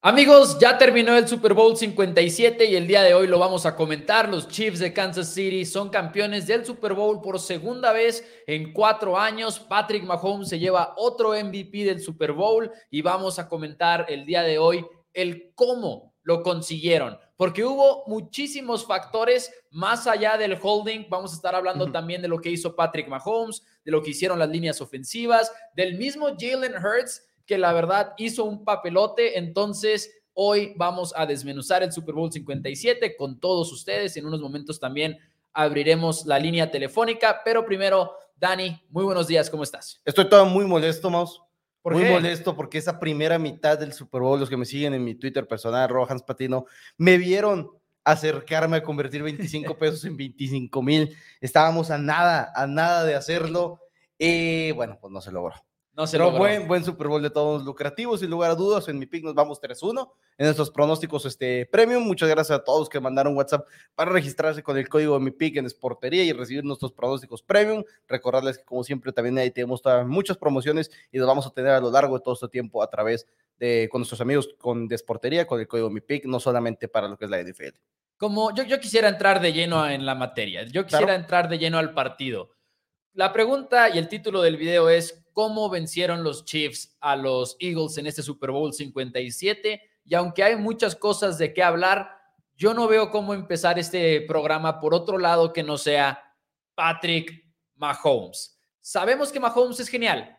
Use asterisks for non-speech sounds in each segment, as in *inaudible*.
Amigos, ya terminó el Super Bowl 57 y el día de hoy lo vamos a comentar. Los Chiefs de Kansas City son campeones del Super Bowl por segunda vez en cuatro años. Patrick Mahomes se lleva otro MVP del Super Bowl y vamos a comentar el día de hoy el cómo lo consiguieron, porque hubo muchísimos factores más allá del holding. Vamos a estar hablando también de lo que hizo Patrick Mahomes, de lo que hicieron las líneas ofensivas, del mismo Jalen Hurts que la verdad hizo un papelote. Entonces, hoy vamos a desmenuzar el Super Bowl 57 con todos ustedes. En unos momentos también abriremos la línea telefónica, pero primero, Dani, muy buenos días, ¿cómo estás? Estoy todo muy molesto, Maus. muy molesto porque esa primera mitad del Super Bowl, los que me siguen en mi Twitter personal, Rojas Patino, me vieron acercarme a convertir 25 *laughs* pesos en 25 mil. Estábamos a nada, a nada de hacerlo. Y bueno, pues no se logró. No se Pero buen, buen Super Bowl de todos lucrativos, sin lugar a dudas. En mi pick nos vamos 3-1 en nuestros pronósticos este, premium. Muchas gracias a todos que mandaron WhatsApp para registrarse con el código de mi pick en Sportería y recibir nuestros pronósticos premium. Recordarles que, como siempre, también ahí tenemos muchas promociones y los vamos a tener a lo largo de todo este tiempo a través de con nuestros amigos con de Sportería, con el código de mi pick, no solamente para lo que es la NFL. Como yo, yo quisiera entrar de lleno en la materia, yo quisiera entrar de lleno al partido. La pregunta y el título del video es cómo vencieron los Chiefs a los Eagles en este Super Bowl 57. Y aunque hay muchas cosas de qué hablar, yo no veo cómo empezar este programa por otro lado que no sea Patrick Mahomes. Sabemos que Mahomes es genial,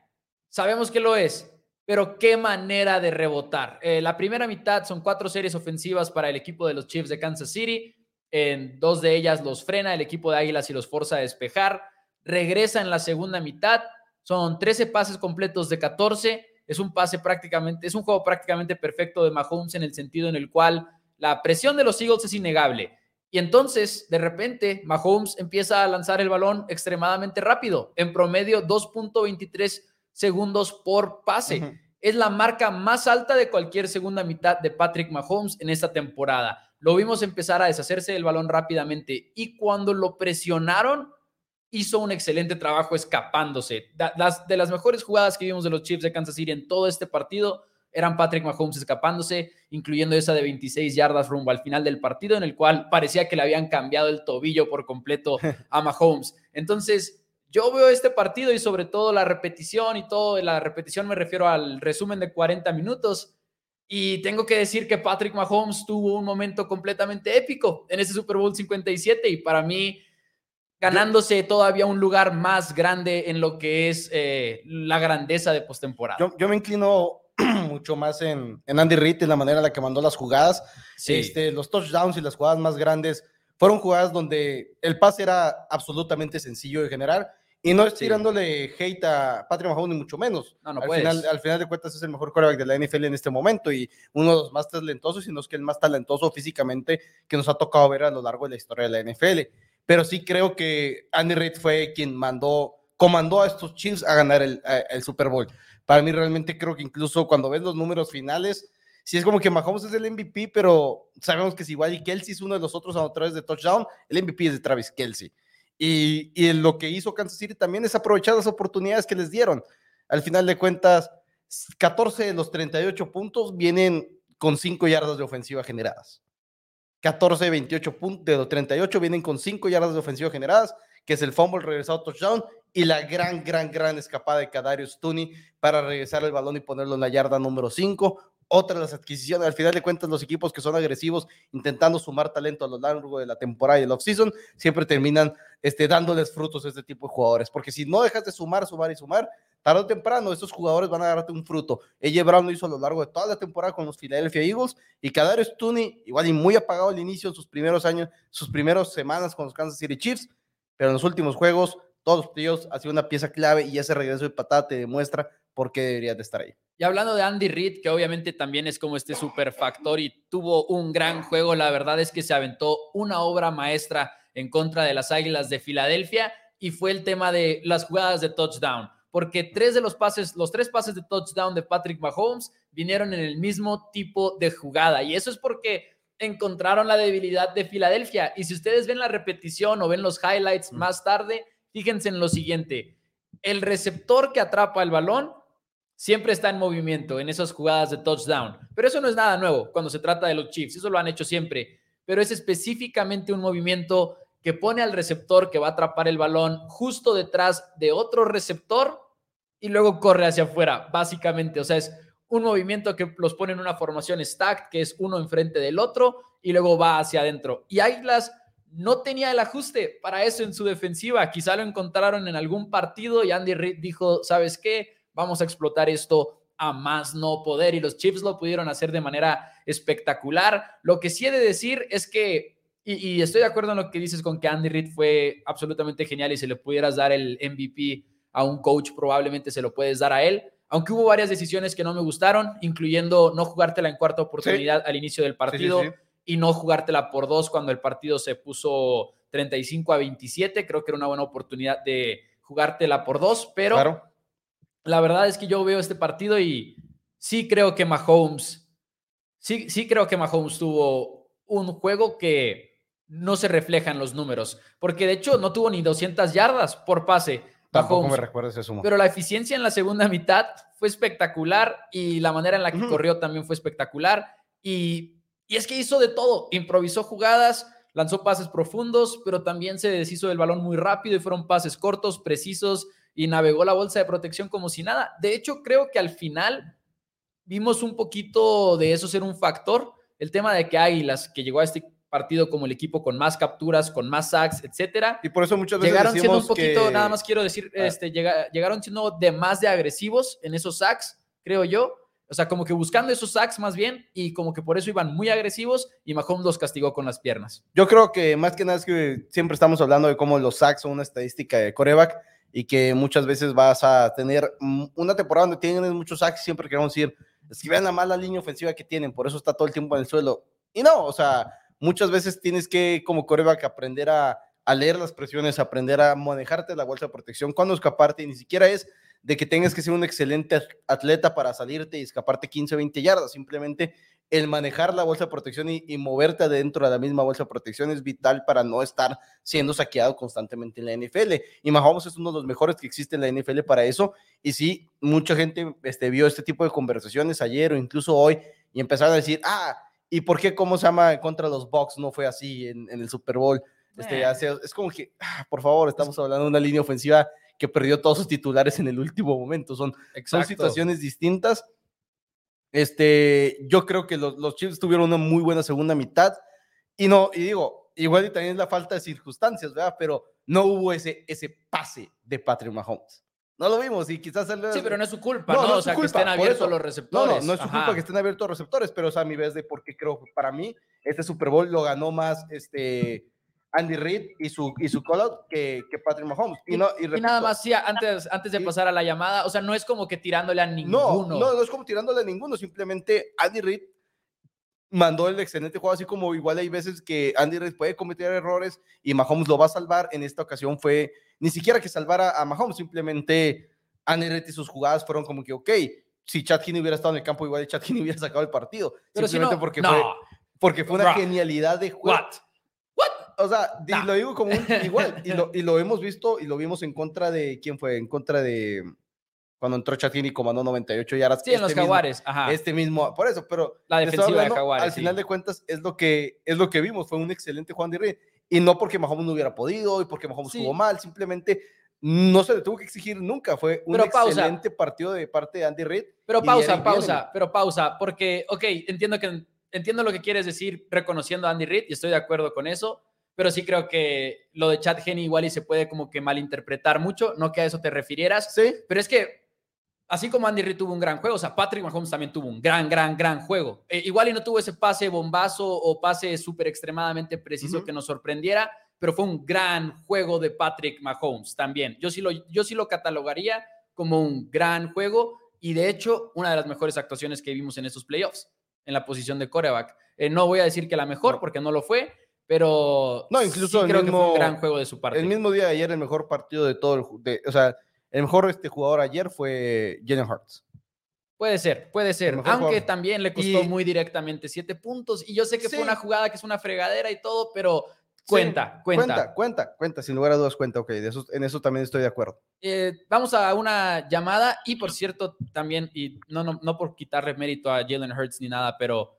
sabemos que lo es, pero qué manera de rebotar. Eh, la primera mitad son cuatro series ofensivas para el equipo de los Chiefs de Kansas City. En dos de ellas los frena el equipo de Águilas y los forza a despejar. Regresa en la segunda mitad son 13 pases completos de 14. Es un pase prácticamente, es un juego prácticamente perfecto de Mahomes en el sentido en el cual la presión de los Eagles es innegable. Y entonces, de repente, Mahomes empieza a lanzar el balón extremadamente rápido, en promedio 2.23 segundos por pase. Es la marca más alta de cualquier segunda mitad de Patrick Mahomes en esta temporada. Lo vimos empezar a deshacerse del balón rápidamente y cuando lo presionaron, hizo un excelente trabajo escapándose. Las, de las mejores jugadas que vimos de los Chiefs de Kansas City en todo este partido eran Patrick Mahomes escapándose, incluyendo esa de 26 yardas rumbo al final del partido, en el cual parecía que le habían cambiado el tobillo por completo *laughs* a Mahomes. Entonces, yo veo este partido y sobre todo la repetición y todo, la repetición me refiero al resumen de 40 minutos. Y tengo que decir que Patrick Mahomes tuvo un momento completamente épico en ese Super Bowl 57 y para mí ganándose todavía un lugar más grande en lo que es eh, la grandeza de postemporada. Yo, yo me inclino *clears throat* mucho más en, en, Andy Reid, en la manera en la que mandó las jugadas. Este, los touchdowns y las jugadas más grandes fueron jugadas donde el pase era absolutamente sencillo de generar. Y no es tirándole hate a Patrick Mahomes, ni mucho menos. No, no al, final, al final de cuentas es el mejor quarterback de la NFL en este momento y uno de los más talentosos, y no es que el más talentoso físicamente que nos ha tocado ver a lo largo de la historia de la NFL pero sí creo que Andy Reid fue quien mandó, comandó a estos Chiefs a ganar el, Super Bowl. Para mí realmente creo que incluso cuando ves los números finales, sí es como que Mahomes es el MVP, pero sabemos que si igual y Kelsey es uno de los otros anotadores de touchdown, el MVP es de Travis Kelsey. Y, y lo que hizo Kansas City también es aprovechar las oportunidades que les dieron. Al final de cuentas, 14 de los 38 puntos vienen con 5 yardas de ofensiva generadas. 14 de 28 puntos, de los 38 vienen con 5 yardas de ofensiva generadas, que es el fumble regresado touchdown y la gran, gran, gran escapada de Kadarius Tooney para regresar el balón y ponerlo en la yarda número 5. Otra de las adquisiciones, al final de cuentas, los equipos que son agresivos, intentando sumar talento a lo largo de la temporada y el offseason, siempre terminan este, dándoles frutos a este tipo de jugadores. Porque si no dejas de sumar, sumar y sumar, tarde o temprano estos jugadores van a darte un fruto. Ella Brown lo hizo a lo largo de toda la temporada con los Philadelphia Eagles y Kadarius Tooney, igual y muy apagado al inicio en sus primeros años, sus primeras semanas con los Kansas City Chiefs, pero en los últimos juegos, todos los tíos ha sido una pieza clave y ese regreso de patada te demuestra por qué deberías de estar ahí. Y hablando de Andy Reid, que obviamente también es como este super factor y tuvo un gran juego, la verdad es que se aventó una obra maestra en contra de las Águilas de Filadelfia y fue el tema de las jugadas de touchdown porque tres de los pases, los tres pases de touchdown de Patrick Mahomes vinieron en el mismo tipo de jugada. Y eso es porque encontraron la debilidad de Filadelfia. Y si ustedes ven la repetición o ven los highlights más tarde, fíjense en lo siguiente. El receptor que atrapa el balón siempre está en movimiento en esas jugadas de touchdown. Pero eso no es nada nuevo cuando se trata de los Chiefs, eso lo han hecho siempre. Pero es específicamente un movimiento que pone al receptor que va a atrapar el balón justo detrás de otro receptor y luego corre hacia afuera, básicamente. O sea, es un movimiento que los pone en una formación stacked, que es uno enfrente del otro, y luego va hacia adentro. Y Águilas no tenía el ajuste para eso en su defensiva. Quizá lo encontraron en algún partido y Andy Reid dijo, ¿sabes qué? Vamos a explotar esto a más no poder. Y los Chiefs lo pudieron hacer de manera espectacular. Lo que sí he de decir es que, y, estoy de acuerdo en lo que dices con que Andy Reid fue absolutamente genial y si le pudieras dar el MVP a un coach, probablemente se lo puedes dar a él aunque hubo varias decisiones que no me gustaron, incluyendo no jugártela en cuarta oportunidad al inicio del partido y no jugártela por dos cuando el partido se puso 35 a 27. Creo que era una buena oportunidad de jugártela por dos, pero la verdad es que yo veo este partido y sí creo que Mahomes, sí, sí creo que Mahomes tuvo un juego que no se refleja en los números, porque de hecho no tuvo ni 200 yardas por pase Tampoco me recuerdas eso. Pero la eficiencia en la segunda mitad fue espectacular y la manera en la que corrió también fue espectacular. Y, y es que hizo de todo. Improvisó jugadas, lanzó pases profundos, pero también se deshizo del balón muy rápido y fueron pases cortos, precisos y navegó la bolsa de protección como si nada. De hecho, creo que al final vimos un poquito de eso ser un factor. El tema de que Águilas, que llegó a este partido como el equipo con más capturas, con más sacks, etcétera. Y por eso muchas veces llegaron siendo un poquito, nada más quiero decir, ah. este, llegaron siendo de más de agresivos en esos sacks, creo yo. O sea, como que buscando esos sacks más bien y como que por eso iban muy agresivos y Mahomes los castigó con las piernas. Yo creo que más que nada es que siempre estamos hablando de cómo los sacks son una estadística de coreback y que muchas veces vas a tener una temporada donde tienen muchos sacks, siempre queremos decir, es que vean la mala línea ofensiva que tienen, por eso está todo el tiempo en el suelo. Y no, o sea, muchas veces tienes que, como coreback, aprender a, leer las presiones, aprender a manejarte la bolsa de protección, cuando escaparte, y ni siquiera es de que tengas que ser un excelente atleta para salirte y escaparte 15 o 20 yardas, simplemente el manejar la bolsa de protección y, moverte adentro de la misma bolsa de protección es vital para no estar siendo saqueado constantemente en la NFL. Y Mahomes es uno de los mejores que existe en la NFL para eso. Y sí, mucha gente este, vio este tipo de conversaciones ayer o incluso hoy y empezaron a decir, ah, ¿Y por qué, cómo se llama, contra los Bucks no fue así en, el Super Bowl? Este, es como que, ah, por favor, estamos hablando de una línea ofensiva que perdió todos sus titulares en el último momento. Son, son situaciones distintas. Este, yo creo que los, los Chiefs tuvieron una muy buena segunda mitad. Y no, y digo, igual y también es la falta de circunstancias, ¿verdad? Pero no hubo ese, ese pase de Patrick Mahomes. No lo vimos y quizás... Sí, pero no es su culpa, ¿no? o sea, que estén abiertos los receptores. No, no, es su culpa que estén abiertos los receptores, pero o sea, a mi vez de porque creo para mí este Super Bowl lo ganó más este Andy Reid y su, y su call que, que Patrick Mahomes. Y, no, y, nada más, sí, antes, antes de pasar a la llamada, o sea, no es como que tirándole a ninguno. No, no, no es como tirándole a ninguno, simplemente Andy Reid mandó el excelente juego, así como igual hay veces que Andy Reid puede cometer errores y Mahomes lo va a salvar. En esta ocasión fue ni siquiera que salvara a Mahomes, simplemente Andy Reid y sus jugadas fueron como que, ok, si Chad Heaney hubiera estado en el campo, igual Chad Heaney hubiera sacado el partido. Pero simplemente porque, Fue, porque fue una genialidad de juego. What? O sea, lo digo como un, *laughs* igual, y lo, y lo hemos visto y lo vimos en contra de, ¿quién fue? En contra de cuando entró Chatini comandó 98 yardas. Sí, en los este Jaguares, ajá. Este mismo, por eso, pero la defensiva de Jaguares. Al final de cuentas es lo que es lo que vimos, fue un excelente Juan de Reed y no porque Mahomes no hubiera podido y porque Mahomes jugó mal, simplemente no se le tuvo que exigir nunca, fue un excelente partido de parte de Andy Reid. Pero pausa, pausa, pero pausa, porque ok, entiendo que entiendo lo que quieres decir reconociendo a Andy Reid y estoy de acuerdo con eso, pero sí creo que lo de Chad Henney igual y se puede como que malinterpretar mucho, no que a eso te refirieras, sí. pero es que así como Andy Reid tuvo un gran juego, o sea, Patrick Mahomes también tuvo un gran, gran, gran juego. Eh, igual y no tuvo ese pase bombazo o pase súper extremadamente preciso que nos sorprendiera, pero fue un gran juego de Patrick Mahomes también. Yo sí lo, yo sí lo catalogaría como un gran juego y de hecho una de las mejores actuaciones que vimos en estos playoffs en la posición de coreback. Eh, no voy a decir que la mejor porque no lo fue, pero no, incluso creo que fue un gran juego de su parte. El mismo día de ayer, el mejor partido de todo, el, o sea, el mejor este jugador ayer fue Jalen Hurts. Puede ser, puede ser. Aunque también le costó muy directamente siete puntos. Y yo sé que fue una jugada que es una fregadera y todo, pero Cuenta, cuenta. Cuenta, cuenta, cuenta, sin lugar a dudas cuenta, ok, de eso, en eso también estoy de acuerdo. Eh, vamos a una llamada y por cierto también, y no, no, no por quitarle mérito a Jalen Hurts ni nada, pero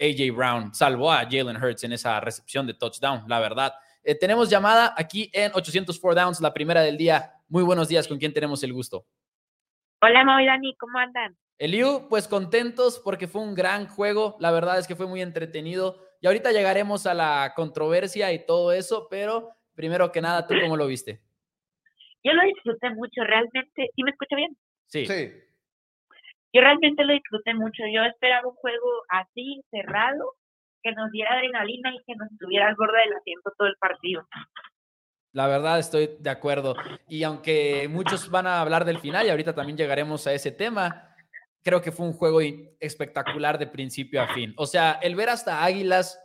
AJ Brown salvó a Jalen Hurts en esa recepción de touchdown, la verdad. Eh, tenemos llamada aquí en 804 Downs, la primera del día. Muy buenos días, ¿con quién tenemos el gusto? Hola, Mau y Dani, ¿cómo andan? Eliu, pues contentos porque fue un gran juego, la verdad es que fue muy entretenido y ahorita llegaremos a la controversia y todo eso, pero primero que nada, ¿tú cómo lo viste? *clears throat* Yo lo disfruté mucho, realmente. ¿Sí me escucha bien? Sí. Sí. Yo realmente lo disfruté mucho. Yo esperaba un juego así, cerrado, que nos diera adrenalina y que nos tuviera al borde del asiento todo el partido. La verdad estoy de acuerdo. Y aunque muchos van a hablar del final y ahorita también llegaremos a ese tema, creo que fue un juego espectacular de principio a fin. O sea, el ver hasta Águilas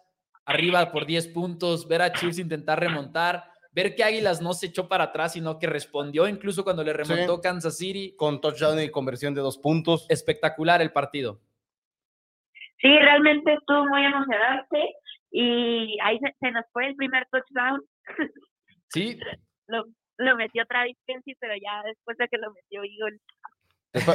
arriba por 10 puntos, ver a Chiefs intentar remontar, ver que Águilas no se echó para atrás, sino que respondió incluso cuando le remontó Kansas City. Con touchdown y conversión de dos puntos. Espectacular el partido. Sí, realmente estuvo muy emocionante y ahí se, nos fue el primer touchdown. *laughs* Sí. lo, lo metió Travis Kelsey, pero ya después de que lo metió Eagle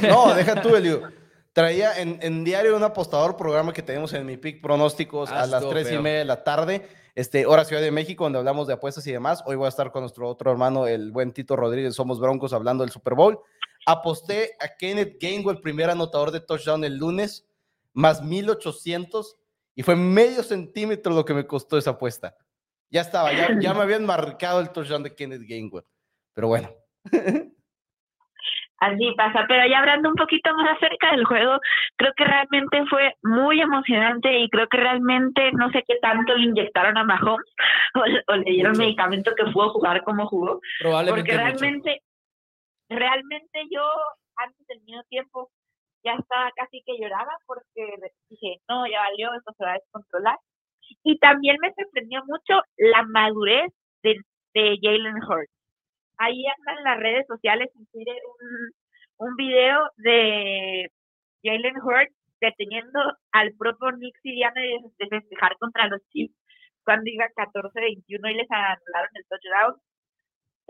no, deja tú, Elio. Traía en, diario un apostador programa que tenemos en mi pick pronósticos a las tres y media de la tarde, este, hora Ciudad de México, donde hablamos de apuestas y demás. Hoy voy a estar con nuestro otro hermano, el buen Tito Rodríguez, Somos Broncos, hablando del Super Bowl. Aposté a Kenneth Gainwell, primer anotador de touchdown el lunes, más 1800, y fue medio centímetro lo que me costó esa apuesta. Ya estaba, ya, ya me habían marcado el touchdown de Kenneth Gainwell. Pero bueno. *laughs* Así pasa, pero ya hablando un poquito más acerca del juego, creo que realmente fue muy emocionante y creo que realmente no sé qué tanto le inyectaron a Mahomes *laughs* o, le dieron medicamento que pudo jugar como jugó. Probablemente. Porque realmente, realmente yo antes del mismo tiempo ya estaba casi que lloraba porque dije, no, ya valió, esto se va a descontrolar. Y también me sorprendió mucho la madurez de, de Jalen Hurts ahí anda en las redes sociales, en Twitter, un, un video de Jalen Hurts deteniendo al propio Nick Sirianni de, festejar contra los Chiefs cuando iba 14-21 y les anularon el touchdown.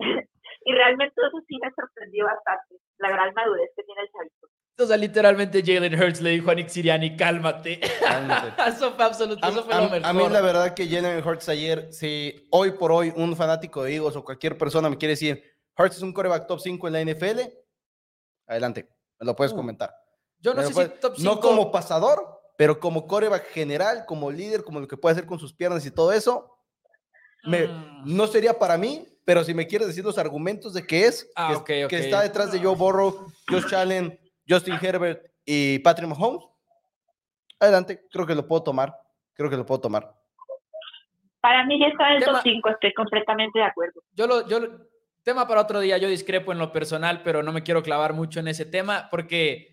*laughs* y realmente eso sí me sorprendió bastante, la gran madurez que tiene el chavito. O sea, literalmente Jalen Hurts le dijo a Nick Siriani, cálmate. *laughs* eso fue absoluto, eso fue lo mejor. A mí la verdad que Jalen Hurts ayer, si hoy por hoy un fanático de Eagles o cualquier persona me quiere decir, Hurts es un coreback top 5 en la NFL, adelante, me lo puedes uh, comentar. Yo no sé si top 5. No como pasador, pero como coreback general, como líder, como lo que puede hacer con sus piernas y todo eso, me, mm. no sería para mí, pero si me quieres decir los argumentos de qué es, ah, que, está detrás de Joe Burrow, Josh Allen, Justin Herbert y Patrick Mahomes, adelante, creo que lo puedo tomar, creo que lo puedo tomar. Para mí ya está en el top 5, estoy completamente de acuerdo. Yo lo, yo, tema para otro día, yo discrepo en lo personal, pero no me quiero clavar mucho en ese tema porque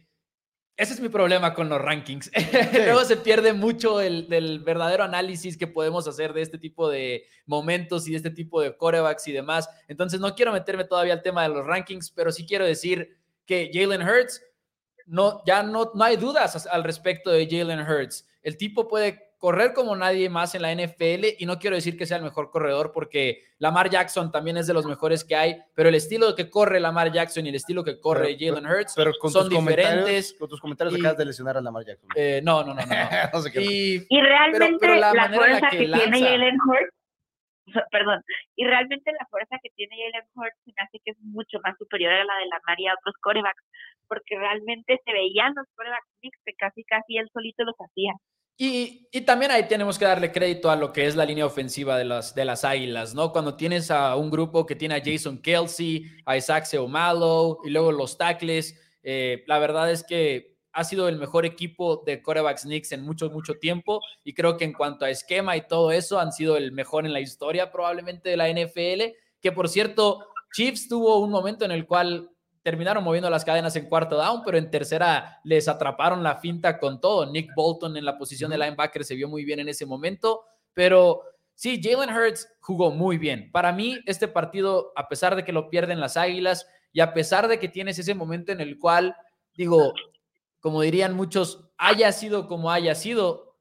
ese es mi problema con los rankings. *laughs* Luego se pierde mucho el del verdadero análisis que podemos hacer de este tipo de momentos y de este tipo de corebacks y demás. Entonces no quiero meterme todavía al tema de los rankings, pero sí quiero decir que Jalen Hurts, no, ya no, no hay dudas al respecto de Jalen Hurts. El tipo puede correr como nadie más en la NFL y no quiero decir que sea el mejor corredor porque Lamar Jackson también es de los mejores que hay, pero el estilo que corre Lamar Jackson y el estilo que corre Jalen Hurts son diferentes. Con tus comentarios acabas de lesionar a Lamar Jackson. Eh, no, no, no, no. y, realmente la, fuerza que, tiene Jalen Hurts, perdón, y realmente la fuerza que tiene Jalen Hurts me hace que es mucho más superior a la de Lamar y a otros corebacks, porque realmente se veían los corebacks mixtos, casi casi él solito los hacía. Y, también ahí tenemos que darle crédito a lo que es la línea ofensiva de las, de las Águilas, ¿no? Cuando tienes a un grupo que tiene a Jason Kelsey, a Isaac Seumalo y luego los tackles, eh, la verdad es que ha sido el mejor equipo de corebacks Knicks en mucho, mucho tiempo y creo que en cuanto a esquema y todo eso han sido el mejor en la historia probablemente de la NFL, que por cierto, Chiefs tuvo un momento en el cual terminaron moviendo las cadenas en cuarto down, pero en tercera les atraparon la finta con todo. Nick Bolton en la posición de linebacker se vio muy bien en ese momento, pero sí, Jalen Hurts jugó muy bien. Para mí, este partido, a pesar de que lo pierden las Águilas y a pesar de que tienes ese momento en el cual, digo, como dirían muchos, haya sido como haya sido,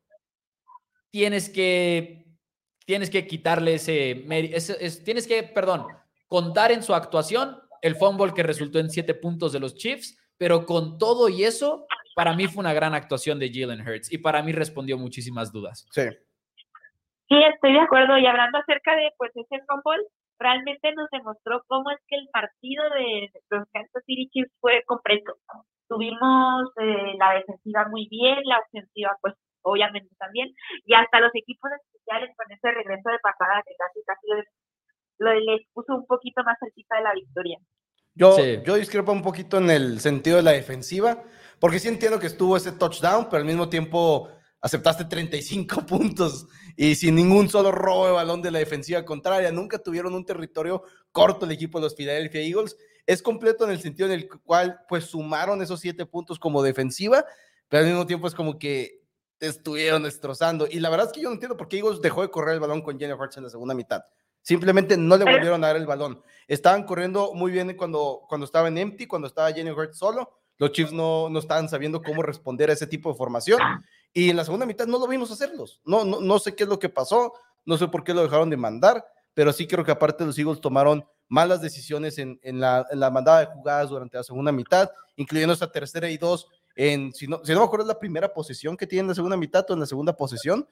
tienes que tienes que quitarle ese, tienes que, perdón, contar en su actuación el fumble que resultó en siete puntos de los Chiefs, pero con todo y eso, para mí fue una gran actuación de Jalen Hurts y para mí respondió muchísimas dudas. Sí. Sí, estoy de acuerdo. Y hablando acerca de pues ese fumble, realmente nos demostró cómo es que el partido de los Kansas City Chiefs fue completo. Tuvimos eh, la defensiva muy bien, la ofensiva pues obviamente también, y hasta los equipos especiales con ese regreso de pasada que casi casi les, les puso un poquito más cerquita de la victoria. Yo, yo discrepo un poquito en el sentido de la defensiva, porque sí entiendo que estuvo ese touchdown, pero al mismo tiempo aceptaste 35 *laughs* puntos y sin ningún solo robo de balón de la defensiva contraria. Nunca tuvieron un territorio corto el equipo de los Philadelphia Eagles. Es completo en el sentido en el cual pues sumaron esos siete puntos como defensiva, pero al mismo tiempo es como que te estuvieron destrozando. Y la verdad es que yo no entiendo por qué Eagles dejó de correr el balón con Jenny Hurts en la segunda mitad. Simplemente no le volvieron a dar el balón. Estaban corriendo muy bien cuando, cuando estaba en empty, cuando estaba Jenny Hurts solo. Los Chiefs no, no estaban sabiendo cómo responder a ese tipo de formación. Y en la segunda mitad no lo vimos hacerlos. No, no, no sé qué es lo que pasó, no sé por qué lo dejaron de mandar, pero sí creo que aparte los Eagles tomaron malas decisiones en, en, la, en la mandada de jugadas durante la segunda mitad, incluyendo esa tercera y dos. En, si, no, si no me acuerdo, es la primera posición que tiene en la segunda mitad o en la segunda posición.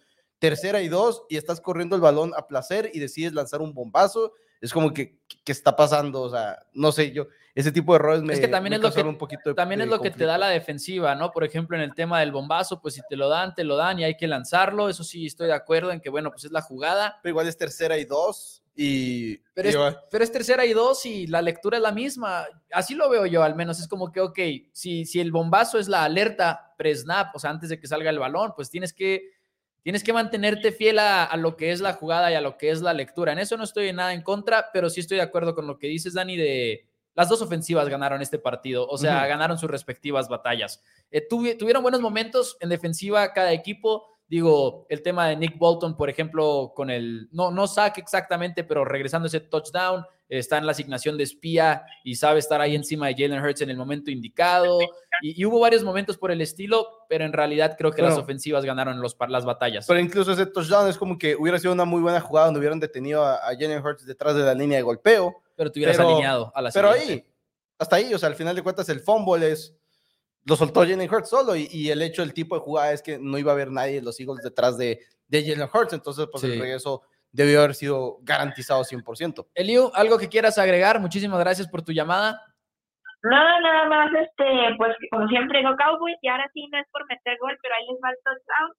Tercera y dos, y estás corriendo el balón a placer y decides lanzar un bombazo. Es como que, ¿qué está pasando? O sea, no sé, yo, ese tipo de errores me Es que también es lo que, un poquito también es lo que te da la defensiva, ¿no? Por ejemplo, en el tema del bombazo, pues si te lo dan, te lo dan y hay que lanzarlo. Eso sí, estoy de acuerdo en que, bueno, pues es la jugada. Pero igual es tercera y dos y... Pero, es, pero es tercera y dos y la lectura es la misma. Así lo veo yo, al menos. Es como que, ok, si, si el bombazo es la alerta pre-snap, o sea, antes de que salga el balón, pues tienes que tienes que mantenerte fiel a, a, lo que es la jugada y a lo que es la lectura. En eso no estoy en nada en contra, pero sí estoy de acuerdo con lo que dices, Dani, de, las dos ofensivas ganaron este partido, o sea, ganaron sus respectivas batallas. Eh, tuvieron buenos momentos en defensiva cada equipo. Digo, el tema de Nick Bolton, por ejemplo, con el, no, no saque exactamente, pero regresando ese touchdown, está en la asignación de espía y sabe estar ahí encima de Jalen Hurts en el momento indicado. Y, hubo varios momentos por el estilo, pero en realidad creo que las ofensivas ganaron los, las batallas. Pero incluso ese touchdown es como que hubiera sido una muy buena jugada donde hubieran detenido a, a Jalen Hurts detrás de la línea de golpeo pero te hubieras alineado a la Pero ahí, hasta ahí, o sea, al final de cuentas, el fumble es. Lo soltó Jalen Hurts solo y, el hecho del tipo de jugada es que no iba a haber nadie los Eagles detrás de, de Jalen Hurts. Entonces, pues el regreso debió haber sido garantizado 100%. Eliu, ¿algo que quieras agregar? Muchísimas gracias por tu llamada. No, nada más, este, pues como siempre, no Cowboys y ahora sí no es por meter gol, pero ahí les va el touchdown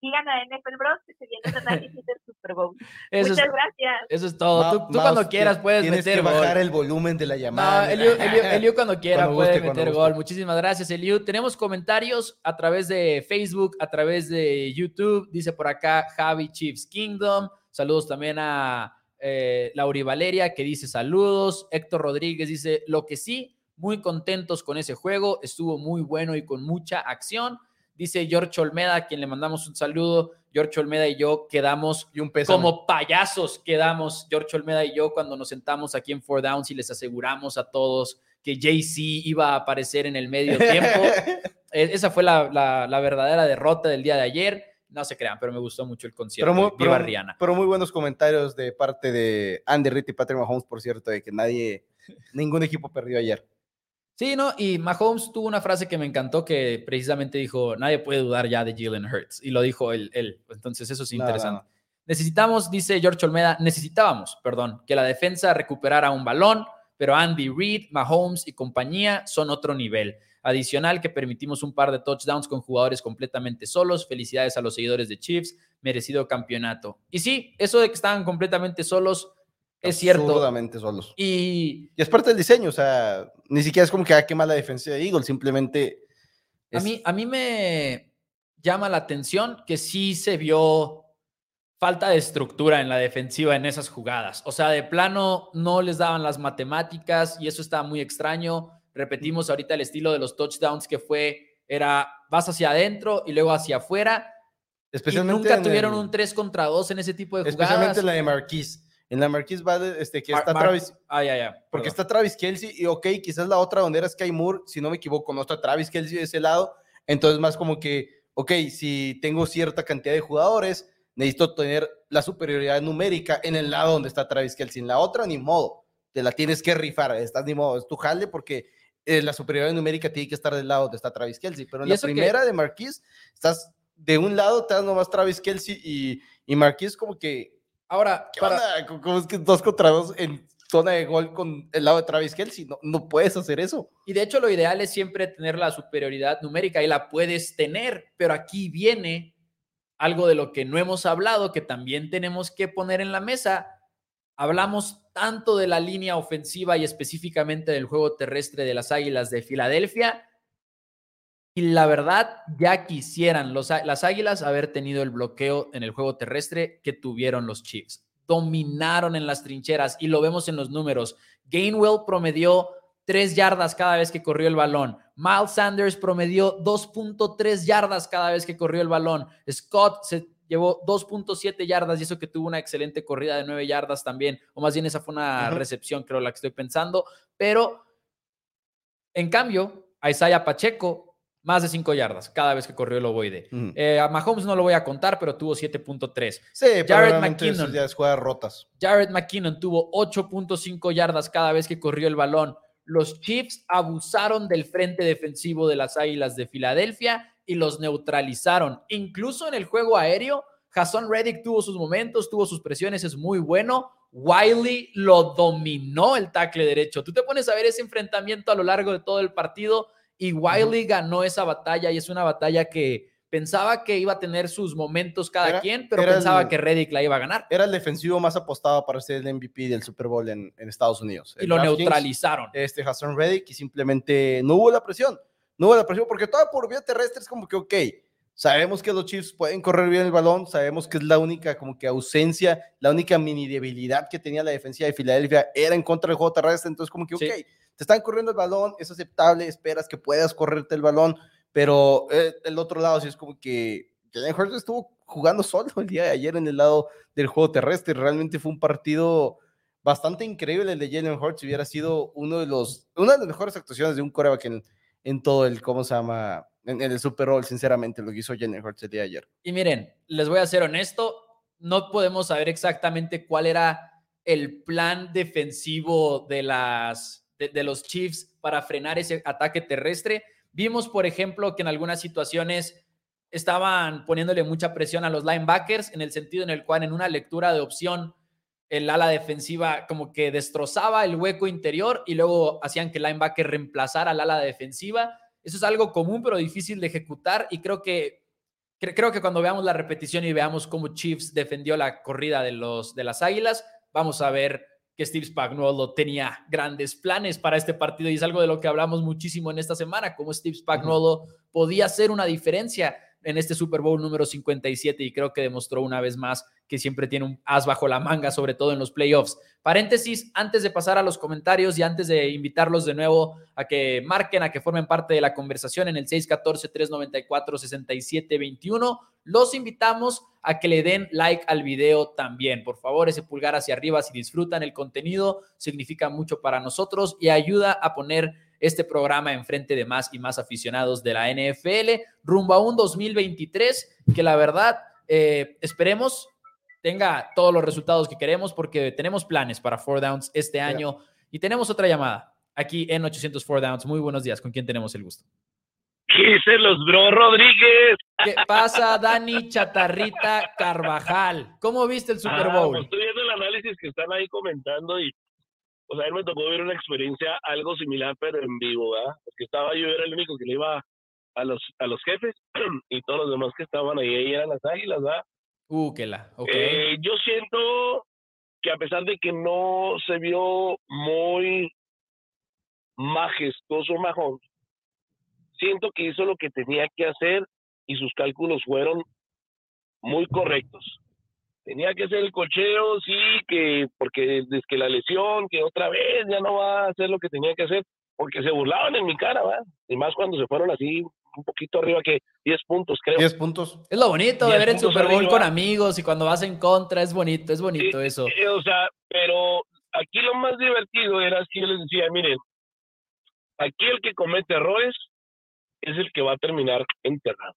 sigan a NFL Bros, que se viene el análisis del Super Bowl. Muchas gracias. Eso es todo. tú, cuando quieras puedes tienes meter que bajar el volumen de la llamada. No, Eliu, cuando *laughs* quiera puede meter gol. Muchísimas gracias, Eliu. Tenemos comentarios a través de Facebook, a través de YouTube. Dice por acá Javi Chiefs Kingdom. Saludos también a eh, Lauri Valeria, que dice saludos. Héctor Rodríguez dice, lo que sí, muy contentos con ese juego. Estuvo muy bueno y con mucha acción. Dice George Olmeda, a quien le mandamos un saludo. George Olmeda y yo quedamos y un como payasos, quedamos George Olmeda y yo cuando nos sentamos aquí en Four Downs y les aseguramos a todos que JC iba a aparecer en el medio tiempo. *laughs* E, esa fue la, verdadera derrota del día de ayer. No se crean, pero me gustó mucho el concierto. Pero muy, Viva Rihanna. Pero muy buenos comentarios de parte de Andy Reid y Patrick Mahomes, por cierto, de que nadie, *laughs* ningún equipo perdió ayer. Sí, ¿no? Y Mahomes tuvo una frase que me encantó que precisamente dijo, nadie puede dudar ya de Jalen Hurts. Y lo dijo él. él. Entonces eso es interesante. Necesitamos, dice George Olmeda, necesitábamos, perdón, que la defensa recuperara un balón, pero Andy Reid, Mahomes y compañía son otro nivel. Adicional que permitimos un par de touchdowns con jugadores completamente solos. Felicidades a los seguidores de Chiefs, merecido campeonato. Y sí, eso de que estaban completamente solos es cierto. Absurdamente solos. Y, y, es parte del diseño, o sea, ni siquiera es como que, ah, qué mala defensa de Eagles, simplemente... A, mí, a mí me llama la atención que sí se vio falta de estructura en la defensiva en esas jugadas. O sea, de plano no les daban las matemáticas y eso estaba muy extraño. Repetimos ahorita el estilo de los touchdowns que fue, era vas hacia adentro y luego hacia afuera. Especialmente y nunca tuvieron un 3 contra 2 en ese tipo de jugadas. Especialmente la de Marquise en la Marquis va este, que está Travis. Ah, ya, ya. Porque está Travis Kelsey y, ok, quizás la otra donde era Sky Moore, si no me equivoco, no está Travis Kelsey de ese lado. Entonces, más como que, ok, si tengo cierta cantidad de jugadores, necesito tener la superioridad numérica en el lado donde está Travis Kelsey. En la otra, ni modo, te la tienes que rifar, estás ni modo, es tu jale porque eh, la superioridad numérica tiene que estar del lado donde está Travis Kelsey. Pero en la primera de Marquis, estás de un lado, te das nomás Travis Kelsey y, y Marquis como que... Ahora, para... ¿Cómo es que dos contra dos en zona de gol con el lado de Travis Kelsey. No, no puedes hacer eso. Y de hecho lo ideal es siempre tener la superioridad numérica y la puedes tener, pero aquí viene algo de lo que no hemos hablado, que también tenemos que poner en la mesa. Hablamos tanto de la línea ofensiva y específicamente del juego terrestre de las Águilas de Filadelfia. Y la verdad, ya quisieran las Águilas haber tenido el bloqueo en el juego terrestre que tuvieron los Chiefs dominaron en las trincheras y lo vemos en los números. Gainwell promedió 3 yardas cada vez que corrió el balón. Miles Sanders promedió 2.3 yardas cada vez que corrió el balón. Scott se llevó 2.7 yardas y eso que tuvo una excelente corrida de 9 yardas también, o más bien esa fue una recepción, creo, la que estoy pensando. Pero, en cambio, a Isaiah Pacheco más de 5 yardas cada vez que corrió el ovoide. Eh, a Mahomes no lo voy a contar, pero tuvo 7.3. Sí, Jared McKinnon. Ya jugadas rotas. Jared McKinnon tuvo 8.5 yardas cada vez que corrió el balón. Los Chiefs abusaron del frente defensivo de las Águilas de Filadelfia y los neutralizaron. Incluso en el juego aéreo, Hassan Reddick tuvo sus momentos, tuvo sus presiones, es muy bueno. Wiley lo dominó el tackle derecho. Tú te pones a ver ese enfrentamiento a lo largo de todo el partido y Wiley ganó esa batalla y es una batalla que pensaba que iba a tener sus momentos cada quien, pero pensaba que Reddick la iba a ganar. Era el defensivo más apostado para ser el MVP del Super Bowl en, Estados Unidos. Y lo neutralizaron. Este Hassan Reddick y simplemente no hubo la presión. No la presión porque toda por vía terrestre es como que, ok, sabemos que los Chiefs pueden correr bien el balón, sabemos que es la única como que ausencia, la única mini debilidad que tenía la defensiva de Filadelfia era en contra del juego terrestre, entonces como que, ok, te están corriendo el balón, es aceptable, esperas que puedas correrte el balón, pero eh, el otro lado sí es como que Jalen Hurts estuvo jugando solo el día de ayer en el lado del juego terrestre. Realmente fue un partido bastante increíble el de Jalen Hurts. Hubiera sido uno de los, una de las mejores actuaciones de un coreback en, en todo el, ¿cómo se llama? En, el Super Bowl, sinceramente, lo que hizo Jalen Hurts el día de ayer. Y miren, les voy a ser honesto, no podemos saber exactamente cuál era el plan defensivo de las de, los Chiefs para frenar ese ataque terrestre. Vimos, por ejemplo, que en algunas situaciones estaban poniéndole mucha presión a los linebackers en el sentido en el cual en una lectura de opción el ala defensiva como que destrozaba el hueco interior y luego hacían que el linebacker reemplazara al ala defensiva. Eso es algo común pero difícil de ejecutar y creo que creo que cuando veamos la repetición y veamos cómo Chiefs defendió la corrida de los de las Águilas, vamos a ver que Steve Spagnuolo tenía grandes planes para este partido y es algo de lo que hablamos muchísimo en esta semana, cómo Steve Spagnuolo podía hacer una diferencia en este Super Bowl número 57 y creo que demostró una vez más que siempre tiene un as bajo la manga, sobre todo en los playoffs. Paréntesis, antes de pasar a los comentarios y antes de invitarlos de nuevo a que marquen, a que formen parte de la conversación en el 614-394-6721, los invitamos a que le den like al video también. Por favor, ese pulgar hacia arriba si disfrutan el contenido, significa mucho para nosotros y ayuda a poner este programa enfrente de más y más aficionados de la NFL rumbo a un 2023 que la verdad eh, esperemos tenga todos los resultados que queremos porque tenemos planes para Four Downs este año y tenemos otra llamada aquí en 800 Four Downs. Muy buenos días, ¿con quién tenemos el gusto? ¿Qué dicen los bro Rodríguez? ¿Qué pasa, Dani Chatarrita Carvajal? ¿Cómo viste el Super ah, Bowl? Pues estoy viendo el análisis que están ahí comentando y o sea, a él me tocó ver una experiencia algo similar, pero en vivo, ¿verdad? Porque estaba yo, era el único que le iba a los, a los jefes *clears throat* y todos los demás que estaban ahí, eran las águilas, ¿verdad? Uh, que la, ok. Eh, yo siento que a pesar de que no se vio muy majestuoso Mahomes, siento que hizo lo que tenía que hacer y sus cálculos fueron muy correctos tenía que hacer el cocheo, sí, que porque desde que la lesión, que otra vez ya no va a hacer lo que tenía que hacer, porque se burlaban en mi cara, ¿va? Y más cuando se fueron así un poquito arriba que 10 puntos, creo. 10 puntos. Es lo bonito de ver el Super Bowl con amigos y cuando vas en contra, es bonito, es bonito eso. o sea, pero aquí lo más divertido era que yo les decía, miren, aquí el que comete errores es el que va a terminar enterrado.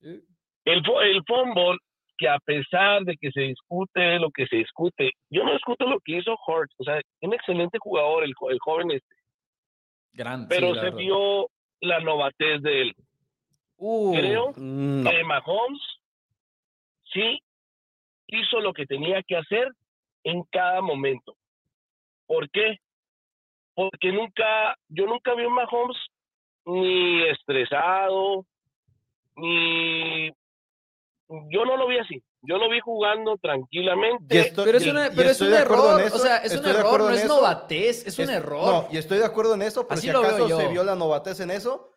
El, el fútbol que a pesar de que se discute lo que se discute, yo no discuto lo que hizo Hurts, o sea, un excelente jugador, el, el joven este. Grande. Pero se vio la novatez de él. Uh, Creo no. que Mahomes sí hizo lo que tenía que hacer en cada momento. ¿Por qué? Porque nunca, yo nunca vi a Mahomes ni estresado, ni yo no lo vi así. Yo lo vi jugando tranquilamente. Y esto- pero es, y- una- y pero es un error. en eso, o sea, es un error, no es eso. novatez, es un Es- error. No, y estoy de acuerdo en eso, pero Así si lo veo acaso se vio la novatez en eso,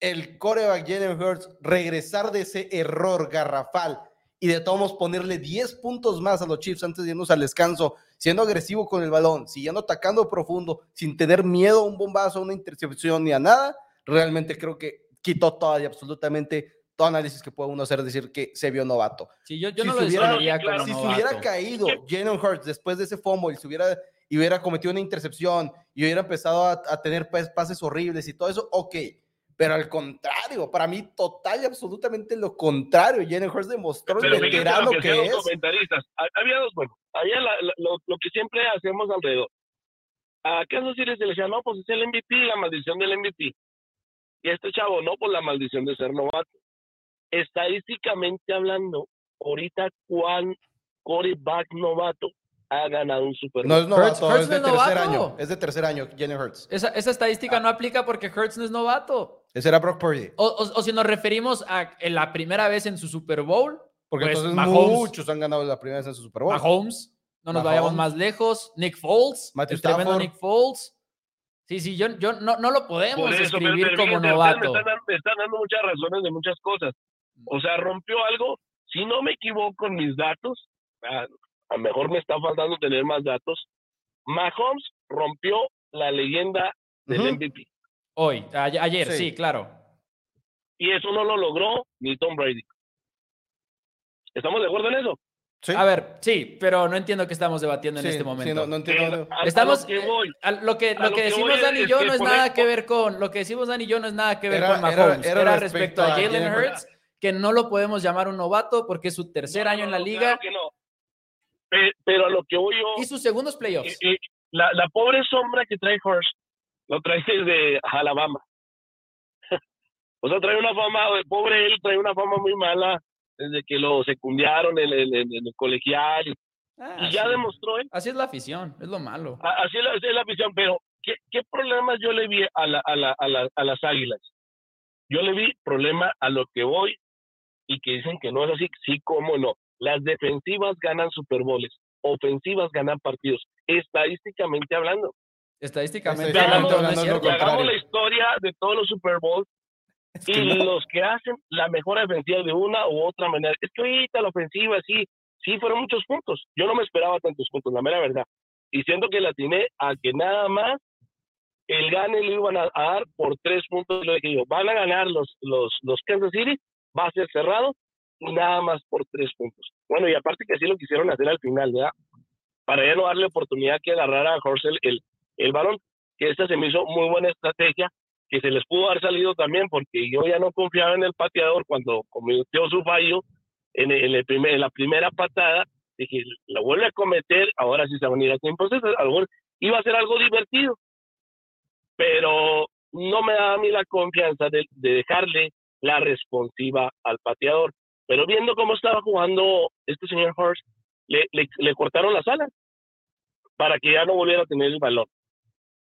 el coreback Jalen Hurts regresar de ese error garrafal y de todos modos ponerle 10 puntos más a los Chiefs antes de irnos al descanso, siendo agresivo con el balón, siguiendo atacando profundo, sin tener miedo a un bombazo, a una intercepción ni a nada, realmente creo que quitó todo y absolutamente todo análisis que puede uno hacer, decir que se vio novato. Sí, yo, yo si no se lo hubiera- describiría claro, como si se hubiera caído Jalen Hurts después de ese fumble y se hubiera, y hubiera cometido una intercepción y hubiera empezado a, a tener pas- pases horribles y todo eso, ok. Pero al contrario, para mí total y absolutamente lo contrario. Jalen Hurts demostró Pero el veterano lo que, es. comentaristas. Había dos, bueno, había la- la- lo, lo que siempre hacemos alrededor. A Kansas City se le decía, no, pues es el MVP, la maldición del MVP. Y este chavo, no, pues la maldición de ser novato. Estadísticamente hablando, ahorita, ¿cuál quarterback novato ha ganado un Super No Bowl? es novato, es de no es tercer novato. año. Es de tercer año, Jalen Hurts. Esa, esa estadística no aplica porque Hurts no es novato. Ese era Brock Purdy. O, o- o si nos referimos a la primera vez en su Super Bowl, Porque Pues, entonces Mahomes. muchos han ganado la primera vez en su Super Bowl. Mahomes, no nos Mahomes. vayamos más lejos, Nick Foles, Matthew el tremendo Stafford. Nick Foles. Sí, sí, yo, yo no, no lo podemos eso, pero- escribir pero como fíjate, novato. Me están, me están dando muchas razones de muchas cosas. O sea, rompió algo. Si no me equivoco en mis datos, a, lo mejor me está faltando tener más datos. Mahomes rompió la leyenda del Ujú. MVP. Hoy, a- ayer, sí. Sí. claro. Y eso no lo logró ni Tom Brady. ¿Estamos de acuerdo en eso? Sí. A ver, sí, pero no entiendo qué estamos debatiendo en Sí, este sí, momento. no, no entiendo. Eh, a- a Estamos, lo que voy. a lo que, a lo que que decimos Dani y yo que no es nada que ver con, lo que decimos Dani y yo no es nada que ver Era- con era- Mahomes. Era, era respecto, respecto a Jalen Hurts, que no lo podemos llamar un novato porque es su tercer No, año en la liga claro que no. Pe- Pero a lo que voy yo, y sus segundos eh, playoffs. eh, la, la pobre sombra que trae Hurst, lo trae desde Alabama. *laughs* o sea, trae una fama, pobre él trae una fama muy mala desde que lo secundiaron en, el- en- en el colegial. Y, Ah, y ya sí. demostró él. Así es la afición, es lo malo. A- Así es la, así es la afición, pero ¿qué, qué problemas yo le vi a, la, a, la, a, la- a las águilas? Yo le vi problema a lo que voy y que dicen que no es así, sí, cómo no. Las defensivas ganan Super Bowls, ofensivas ganan partidos, estadísticamente hablando. Estadísticamente hablando, hagamos la historia de todos los Super Bowls *laughs* Es y no. los que hacen la mejor defensiva de una u otra manera. Es que ahorita la ofensiva sí, sí fueron muchos puntos. Yo no me esperaba tantos puntos, la mera verdad. Y siento que la atiné a que nada más el gane lo iban a, a dar por tres puntos. Lo dije yo, van a ganar los, los, los Kansas City, va a ser cerrado nada más por tres puntos. Bueno, y aparte que así lo quisieron hacer al final, ¿verdad? Para ya no darle oportunidad que agarrara a Horsell el, el balón, que esta se me hizo muy buena estrategia, que se les pudo haber salido también, porque yo ya no confiaba en el pateador cuando cometió su fallo en el primer, en la primera patada, dije, la vuelve a cometer, ahora sí se van a ir a tiempo. Entonces, a lo mejor iba a ser algo divertido, pero no me daba a mí la confianza de, de dejarle la responsiva al pateador. Pero viendo cómo estaba jugando este señor Horst, le, le, cortaron las alas para que ya no volviera a tener el balón.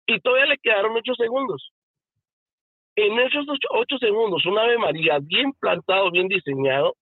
Y todavía le quedaron ocho segundos. En esos ocho, ocho segundos, un Ave María bien plantado, bien diseñado,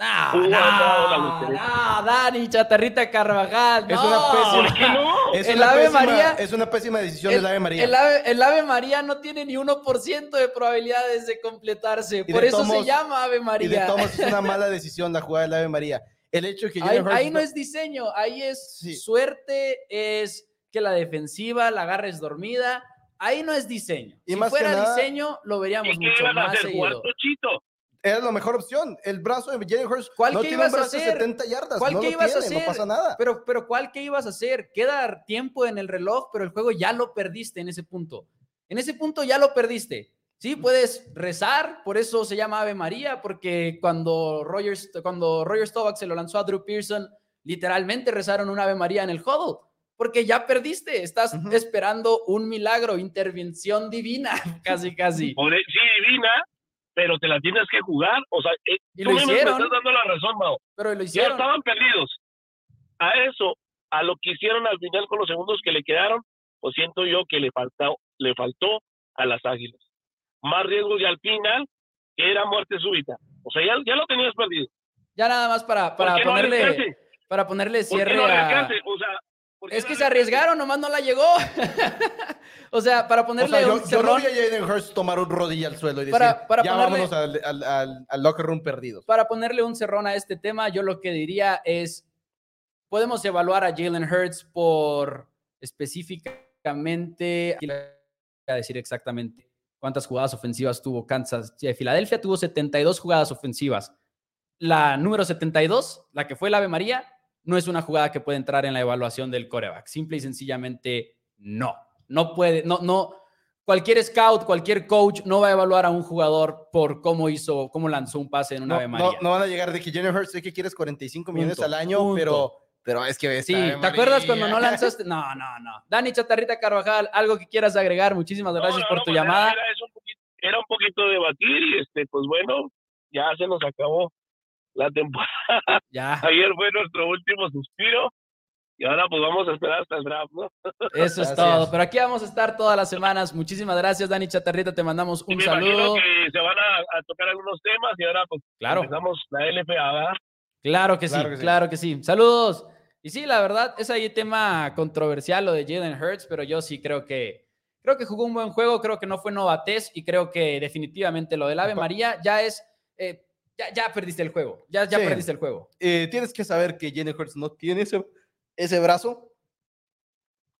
No, no. Dani, Chatarrita Carvajal. Es no. una pésima- ¿por qué no? Es el una Ave pésima- María- es una pésima decisión El, del Ave María. el ave, el Ave María no tiene ni 1% de probabilidades de completarse. Y Por de eso se llama Ave y de María. todos modos es una *laughs* mala decisión la jugada del Ave María. El hecho de que Ahí, ahí no es diseño, ahí es Sí. suerte, es que la defensiva la agarres dormida. Ahí no es diseño. Y si más que fuera nada- diseño, lo veríamos ¿Y mucho más hacer? ¿Jugar seguido. Era la mejor opción. El brazo de Jalen Hurts ¿Cuál no que tiene un ibas a brazo de hacer? 70 yardas. ¿Cuál no que lo ibas a hacer? No pasa nada. Pero, pero ¿cuál que ibas a hacer? Queda tiempo en el reloj, pero el juego ya lo perdiste en ese punto. En ese punto ya lo perdiste. Sí, puedes rezar, por eso se llama Ave María, porque cuando Rogers, cuando Roger Staubach se lo lanzó a Drew Pearson, literalmente rezaron un Ave María en el huddle, porque ya perdiste, estás esperando un milagro, intervención divina, *laughs* casi, casi. Por, sí, divina, pero te la tienes que jugar, o sea, eh, y lo hicieron. Me estás dando la razón, Mao. Pero lo hicieron. Ya estaban perdidos. A eso, a lo que hicieron al final con los segundos que le quedaron, pues siento yo que le faltó, le faltó a las Águilas más riesgos y al final era muerte súbita. O sea, ya, ya lo tenías perdido. Ya nada más para, para ponerle para ponerle cierre a... es que se arriesgaron, nomás no la llegó. *laughs* o sea, para ponerle un cerrón. Yo no vi a Jaden Hurst tomar un rodilla al suelo y decir, para, para ya vámonos al, al, al, locker room perdidos. Para ponerle un cerrón a este tema, yo lo que diría es, podemos evaluar a Jalen Hurts por específicamente, voy a decir exactamente, cuántas jugadas ofensivas tuvo Kansas. Filadelfia tuvo 72 jugadas ofensivas. La número 72, la que fue el Ave María, no es una jugada que puede entrar en la evaluación del coreback. Simple y sencillamente no. No puede, no, no. Cualquier scout, cualquier coach no va a evaluar a un jugador por cómo hizo, cómo lanzó un pase en una Ave María. No, van a llegar de que Jennifer Hurts, sé que quieres 45 millones al año, pero pero es que sí, ¿te acuerdas cuando no lanzaste? No, no, no. Dani Chatarrita Carvajal, algo que quieras agregar. Muchísimas gracias por tu pues llamada. Era, un poquito, de debatir y este, pues bueno, ya se nos acabó la temporada. *laughs* Ya. Ayer fue nuestro último suspiro y ahora pues vamos a esperar hasta el draft, ¿no? *laughs* Eso es todo. Pero aquí vamos a estar todas las semanas. Muchísimas gracias, Dani Chatarrita. Te mandamos un saludo. Que se van a, tocar algunos temas y ahora pues claro. empezamos la LFA, Claro que sí, claro que sí. Saludos. Y sí, la verdad, es ahí tema controversial lo de Jalen Hurts, pero yo sí creo que creo que jugó un buen juego, creo que no fue novatez y creo que definitivamente lo del Ave María ya es eh, ya, ya, perdiste el juego, ya, ya perdiste el juego. Eh, tienes que saber que Jalen Hurts no tiene ese, ese brazo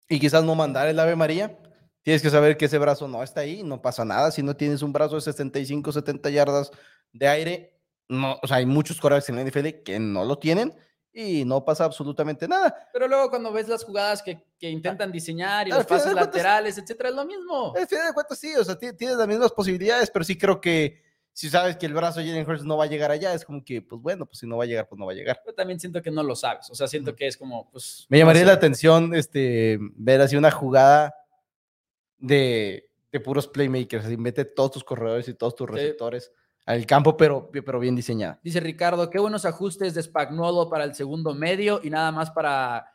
y quizás no mandar el Ave María. Tienes que saber que ese brazo no está ahí, no pasa nada. Si no tienes un brazo de 65, 70 yardas de aire, no, o sea, hay muchos corebacks en la NFL que no lo tienen y no pasa absolutamente nada. Pero luego cuando ves las jugadas que, que intentan diseñar y los pases laterales, etcétera, es lo mismo. Al final de cuentas sí, o sea, tienes las mismas posibilidades, pero sí creo que si sabes que el brazo de Jalen Hurts no va a llegar allá, es como que, pues bueno, pues si no va a llegar, pues no va a llegar. Yo también siento que no lo sabes, o sea, siento que es como, pues... Me llamaría la atención este, ver así una jugada de, de puros playmakers, así mete todos tus corredores y todos tus receptores al campo, pero, pero bien diseñada. Dice Ricardo, qué buenos ajustes de Spagnuolo para el segundo medio y nada más para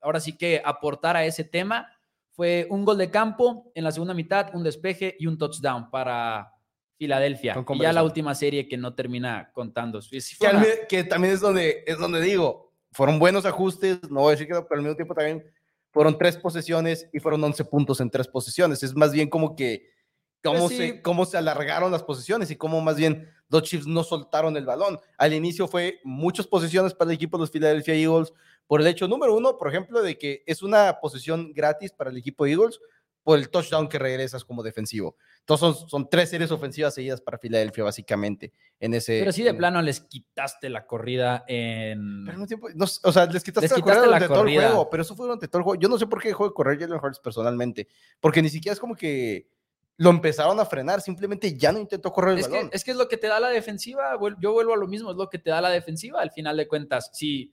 ahora sí que aportar a ese tema. Fue un gol de campo en la segunda mitad, un despeje y un touchdown para Filadelfia. Y ya la última serie que no termina contando. Que, también es donde, es donde digo, fueron buenos ajustes, no voy a decir que pero al mismo tiempo también fueron tres posesiones y fueron 11 puntos en tres posesiones. Es más bien como que cómo, se, cómo se alargaron las posiciones y cómo más bien los Chiefs no soltaron el balón. Al inicio fue muchas posiciones para el equipo de los Philadelphia Eagles por el hecho número uno, por ejemplo, de que es una posición gratis para el equipo de Eagles por el touchdown que regresas como defensivo. Entonces son, tres series ofensivas seguidas para Filadelfia, básicamente, en ese... Pero sí, de plano les quitaste la corrida en... tiempo, o sea, les quitaste, la corrida durante todo el juego, pero eso fue durante todo el juego. Yo no sé por qué dejó de correr Jalen Hurts personalmente, porque ni siquiera es como que lo empezaron a frenar, simplemente ya no intentó correr el es balón. Que, es que es lo que te da la defensiva, yo vuelvo a lo mismo, es lo que te da la defensiva al final de cuentas. Si,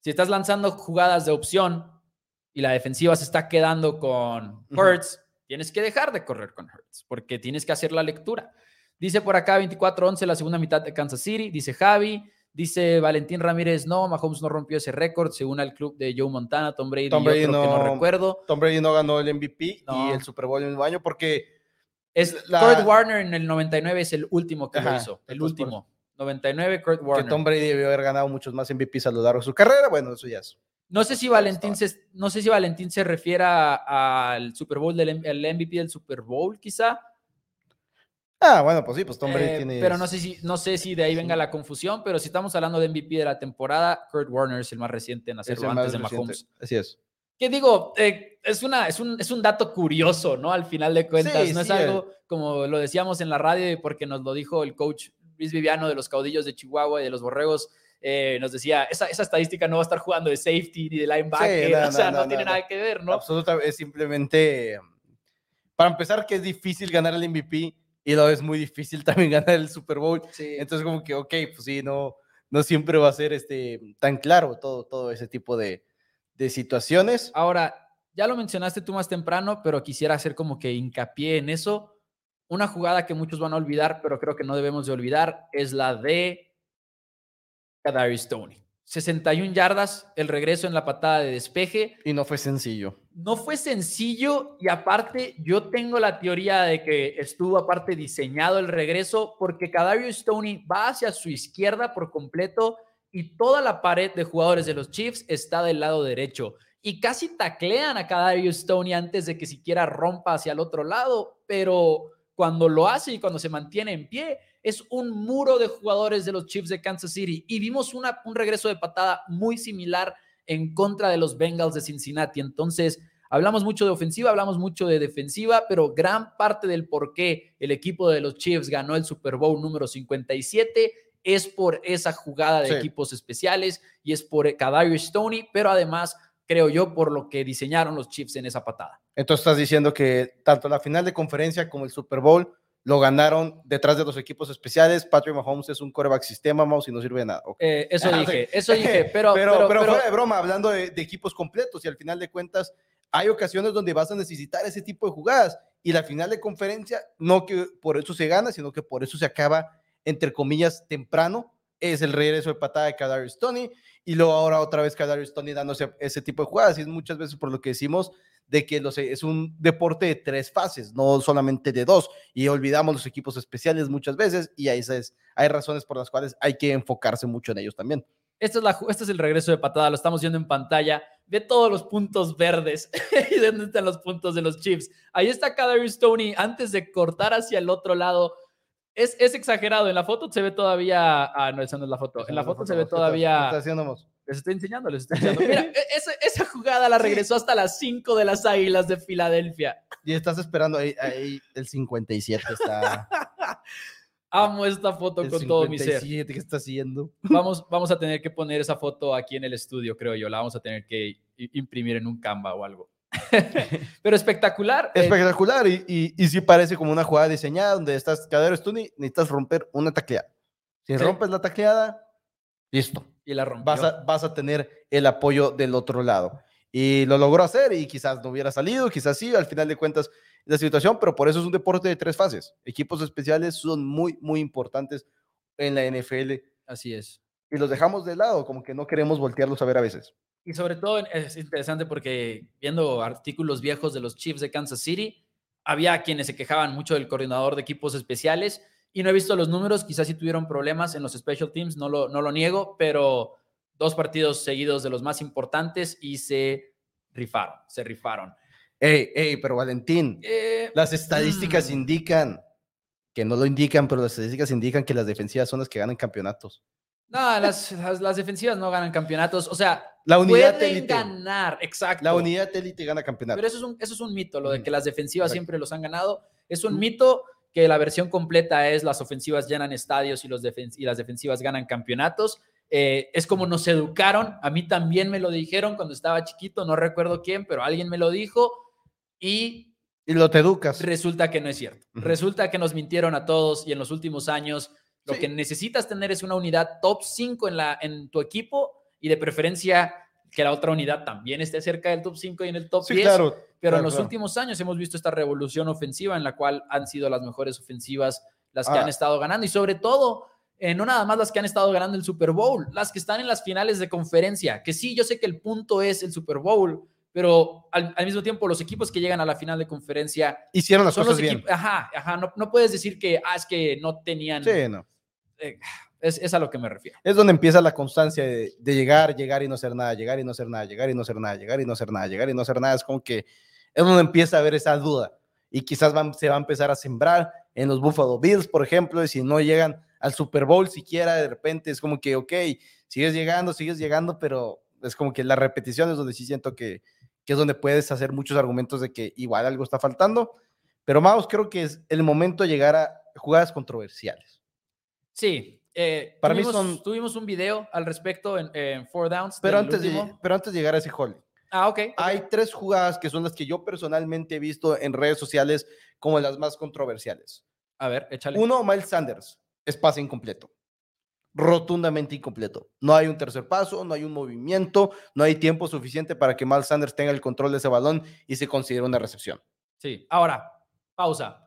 si estás lanzando jugadas de opción y la defensiva se está quedando con Hurts, tienes que dejar de correr con Hurts, porque tienes que hacer la lectura. Dice por acá 24-11 la segunda mitad de Kansas City, dice Javi, dice Valentín Ramírez, no, Mahomes no rompió ese récord, según el club de Joe Montana, Tom Brady, Tom Brady no, que no recuerdo. Tom Brady no ganó el MVP y el Super Bowl en el año porque es Kurt Warner en el 99 es el último que lo hizo. El último. 99, Kurt Warner. Que Tom Brady debió haber ganado muchos más MVPs a lo largo de su carrera. Bueno, eso ya es. No sé si Valentín se, no sé si Valentín se refiera al Super Bowl del MVP del Super Bowl, quizá. Ah, bueno, pues sí, pues Tom Brady eh, tiene. Pero no sé si, no sé si de ahí venga la confusión, pero si estamos hablando de MVP de la temporada, Kurt Warner es el más reciente en hacerlo antes de Mahomes. Así es. Que digo, eh, es, una, es, un, es un dato curioso, ¿no? Al final de cuentas, no es algo como lo decíamos en la radio, porque nos lo dijo el coach Luis Viviano de los caudillos de Chihuahua y de los borregos. Eh, nos decía, esa, esa, estadística no va a estar jugando de safety ni de linebacker, *laughs* o sea, no, tiene nada que ver, ¿no? Absolutamente, es simplemente para empezar, que es difícil ganar el MVP y lo es muy difícil *laughs* también ganar el Super Bowl. Entonces, como que, ok, pues sí, no, no siempre va a ser este, tan claro todo, todo ese tipo de, de situaciones. Ahora, ya lo mencionaste tú más temprano, pero quisiera hacer como que hincapié en eso. Una jugada que muchos van a olvidar, pero creo que no debemos de olvidar, es la de Kadarius Stoney. 61 yardas, el regreso en la patada de despeje. Y no fue sencillo. No fue sencillo y aparte yo tengo la teoría de que estuvo aparte diseñado el regreso porque Kadarius Stoney va hacia su izquierda por completo y toda la pared de jugadores de los Chiefs está del lado derecho y casi taclean a Kadarius Stoney antes de que siquiera rompa hacia el otro lado, pero cuando lo hace y cuando se mantiene en pie, es un muro de jugadores de los Chiefs de Kansas City y vimos una, un regreso de patada muy similar en contra de los Bengals de Cincinnati. Entonces, hablamos mucho de ofensiva, hablamos mucho de defensiva, pero gran parte del por qué el equipo de los Chiefs ganó el Super Bowl número 57 es por esa jugada de equipos especiales y es por Kadarius Stoney, pero además creo yo, por lo que diseñaron los Chiefs en esa patada. Entonces estás diciendo que tanto la final de conferencia como el Super Bowl lo ganaron detrás de los equipos especiales. Patrick Mahomes es un coreback sistema, mouse, y no sirve de nada. Eh, eso *laughs* dije, eso dije, *laughs* pero... pero, pero, fuera de broma, hablando de, equipos completos y al final de cuentas hay ocasiones donde vas a necesitar ese tipo de jugadas y la final de conferencia, no que por eso se gana, sino que por eso se acaba, entre comillas, temprano, es el regreso de patada de Kadarius Tony y luego ahora otra vez Kadarius Tony dándose ese tipo de jugadas y es muchas veces por lo que decimos de que los, es un deporte de tres fases, no solamente de dos, y olvidamos los equipos especiales muchas veces, y ahí es, hay razones por las cuales hay que enfocarse mucho en ellos también. Este es, la, este es el regreso de patada, lo estamos viendo en pantalla. Ve todos los puntos verdes *laughs* y dónde están los puntos de los chips. Ahí está Kadarius Tony antes de cortar hacia el otro lado. Es, es, exagerado. En la foto se ve todavía. Ah, no, esa no es la foto. En la foto, se ve todavía. Les estoy enseñando, les estoy enseñando. *laughs* Mira, e, esa, esa, jugada la regresó hasta las 5 de las Águilas de Filadelfia. Y estás esperando ahí, ahí el 57 está. *laughs* Amo esta foto con todo mi ser. ¿Qué está haciendo? *laughs* Vamos, vamos a tener que poner esa foto aquí en el estudio, creo yo. La vamos a tener que imprimir en un Canva o algo. *laughs* Pero espectacular. Eh. Espectacular. Y, y, y, sí parece como una jugada diseñada donde estás, caderos tú necesitas romper una tacleada. Si rompes la tacleada, listo y la Vas a, vas a tener el apoyo del otro lado. Y lo logró hacer y quizás no hubiera salido, quizás sí, al final de cuentas la situación, pero por eso es un deporte de tres fases. Equipos especiales son muy, muy importantes en la NFL. Así es. Y los dejamos de lado, como que no queremos voltearlos a ver a veces. Y sobre todo es interesante porque viendo artículos viejos de los Chiefs de Kansas City, había quienes se quejaban mucho del coordinador de equipos especiales y no he visto los números, quizás sí tuvieron problemas en los special teams, no lo, no lo niego, pero dos partidos seguidos de los más importantes y se rifaron, se rifaron. Ey, ey, pero Valentín, eh, las estadísticas mm. indican, que no lo indican, pero las estadísticas indican que las defensivas son las que ganan campeonatos. No, las, las, defensivas no ganan campeonatos. O sea, la unidad pueden ganar, exacto. La unidad élite gana campeonatos. Pero eso es un, eso es un mito, lo de que las defensivas siempre los han ganado. Es un mito que la versión completa es las ofensivas llenan estadios y, los y las defensivas ganan campeonatos. Eh, es como nos educaron, a mí también me lo dijeron cuando estaba chiquito, no recuerdo quién, pero alguien me lo dijo y... Y lo te educas. Resulta que no es cierto. Resulta que nos mintieron a todos y en los últimos años lo que necesitas tener es una unidad top 5 en, la, en tu equipo y de preferencia que la otra unidad también esté cerca del top 5 y en el top sí, 10. Claro, pero en los últimos años hemos visto esta revolución ofensiva en la cual han sido las mejores ofensivas las que han ah. estado ganando y sobre todo, eh, no nada más las que han estado ganando el Super Bowl, las que están en las finales de conferencia, que sí, yo sé que el punto es el Super Bowl, pero al, mismo tiempo los equipos que llegan a la final de conferencia hicieron las cosas bien. Ajá, ajá, no, no, puedes decir que, ah, es que no tenían... Sí, no. Eh, es, a lo que me refiero. Es donde empieza la constancia de, llegar, llegar y no hacer nada, llegar y no hacer nada, llegar y no hacer nada, llegar y no hacer nada, llegar y no hacer nada. Es como que es donde empieza a haber esa duda y quizás se va a empezar a sembrar en los Buffalo Bills, por ejemplo, y si no llegan al Super Bowl siquiera, de repente es como que, ok, sigues llegando, sigues llegando, pero es como que la repetición es donde sí siento que, que es donde puedes hacer muchos argumentos de que igual algo está faltando. Pero Maus, creo que es el momento de llegar a jugadas controversiales. Sí, eh, tuvimos, tuvimos un video al respecto en, Four Downs. Pero antes, de, pero antes de llegar a ese hall, Ah, ok. Hay tres jugadas que son las que yo personalmente he visto en redes sociales como las más controversiales. A ver, échale. Uno, Miles Sanders, es pase incompleto. Rotundamente incompleto. No hay un tercer paso, no hay un movimiento, no hay tiempo suficiente para que Miles Sanders tenga el control de ese balón y se considere una recepción. Sí. Ahora, pausa.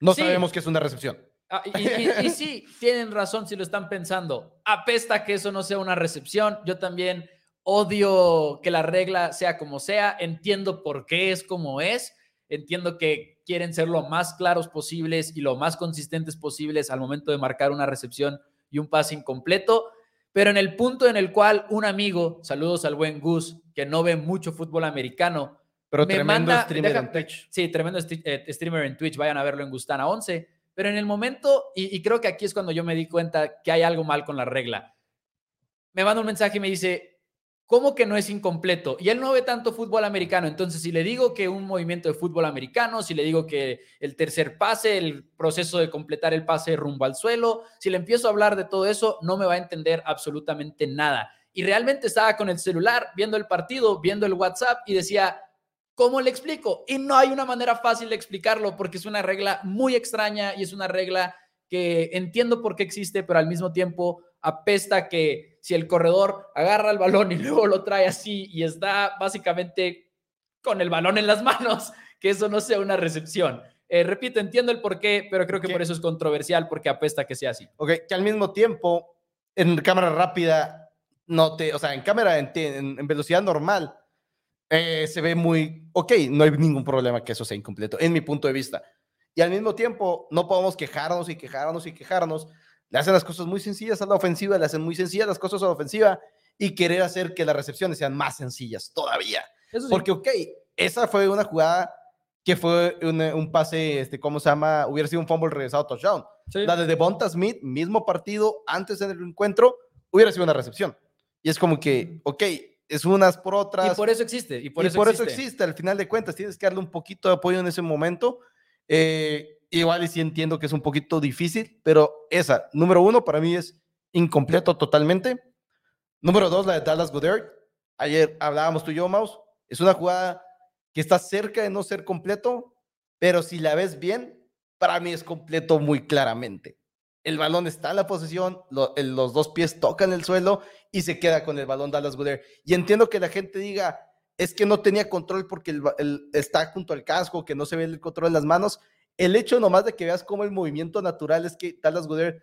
No Sí. sabemos que es una recepción. Ah, y, y- *laughs* y sí, tienen razón si lo están pensando. Apesta que eso no sea una recepción. Yo también odio que la regla sea como sea. Entiendo por qué es como es. Entiendo que quieren ser lo más claros posibles y lo más consistentes posibles al momento de marcar una recepción y un pase incompleto. Pero en el punto en el cual un amigo, saludos al buen Gus, que no ve mucho fútbol americano, Pero Me tremendo manda- streamer deja- en Twitch. Sí, tremendo eh, streamer en Twitch, vayan a verlo en Gustana 11. Pero en el momento, y, creo que aquí es cuando yo me di cuenta que hay algo mal con la regla, me manda un mensaje y me dice, ¿cómo que no es incompleto? Y él no ve tanto fútbol americano, entonces si le digo que un movimiento de fútbol americano, si le digo que el tercer pase, el proceso de completar el pase rumbo al suelo, si le empiezo a hablar de todo eso, no me va a entender absolutamente nada. Y realmente estaba con el celular, viendo el partido, viendo el WhatsApp y decía, ¿Cómo le explico? Y no hay una manera fácil de explicarlo porque es una regla muy extraña y es una regla que entiendo por qué existe, pero al mismo tiempo apesta que si el corredor agarra el balón y *laughs* luego lo trae así y está básicamente con el balón en las manos, que eso no sea una recepción. Eh, repito, entiendo el por qué, pero creo que por eso es controversial porque apesta que sea así. Ok, que al mismo tiempo, en cámara rápida, no te, o sea, en cámara en velocidad normal, eh, se ve muy, ok, no hay ningún problema que eso sea incompleto, en mi punto de vista. Y al mismo tiempo, no podemos quejarnos y quejarnos y quejarnos. Le hacen las cosas muy sencillas a la ofensiva, le hacen muy sencillas las cosas a la ofensiva y querer hacer que las recepciones sean más sencillas todavía. Sí. Porque, ok, esa fue una jugada que fue un, un pase, este, ¿cómo se llama? Hubiera sido un fumble regresado a touchdown. Sí. La de Devonta Smith, mismo partido, antes en el encuentro, hubiera sido una recepción. Y es como que, ok, es unas por otras. y por eso existe. Y por, y eso, por existe. eso existe. Al final de cuentas, tienes que darle un poquito de apoyo en ese momento. Eh, igual y sí entiendo que es un poquito difícil, pero esa, número uno, para mí es incompleto totalmente. Número dos, la de Dallas Goddard. Ayer hablábamos tú y yo, Maus. Es una jugada que está cerca de no ser completo, pero si la ves bien, para mí es completo muy claramente. El balón está en la posesión, lo- el- los dos pies tocan el suelo y se queda con el balón Dallas Goddard. Y entiendo que la gente diga, es que no tenía control porque el, ba- el- está junto al casco, que no se ve el control en las manos. El hecho nomás de que veas cómo el movimiento natural es que Dallas Goddard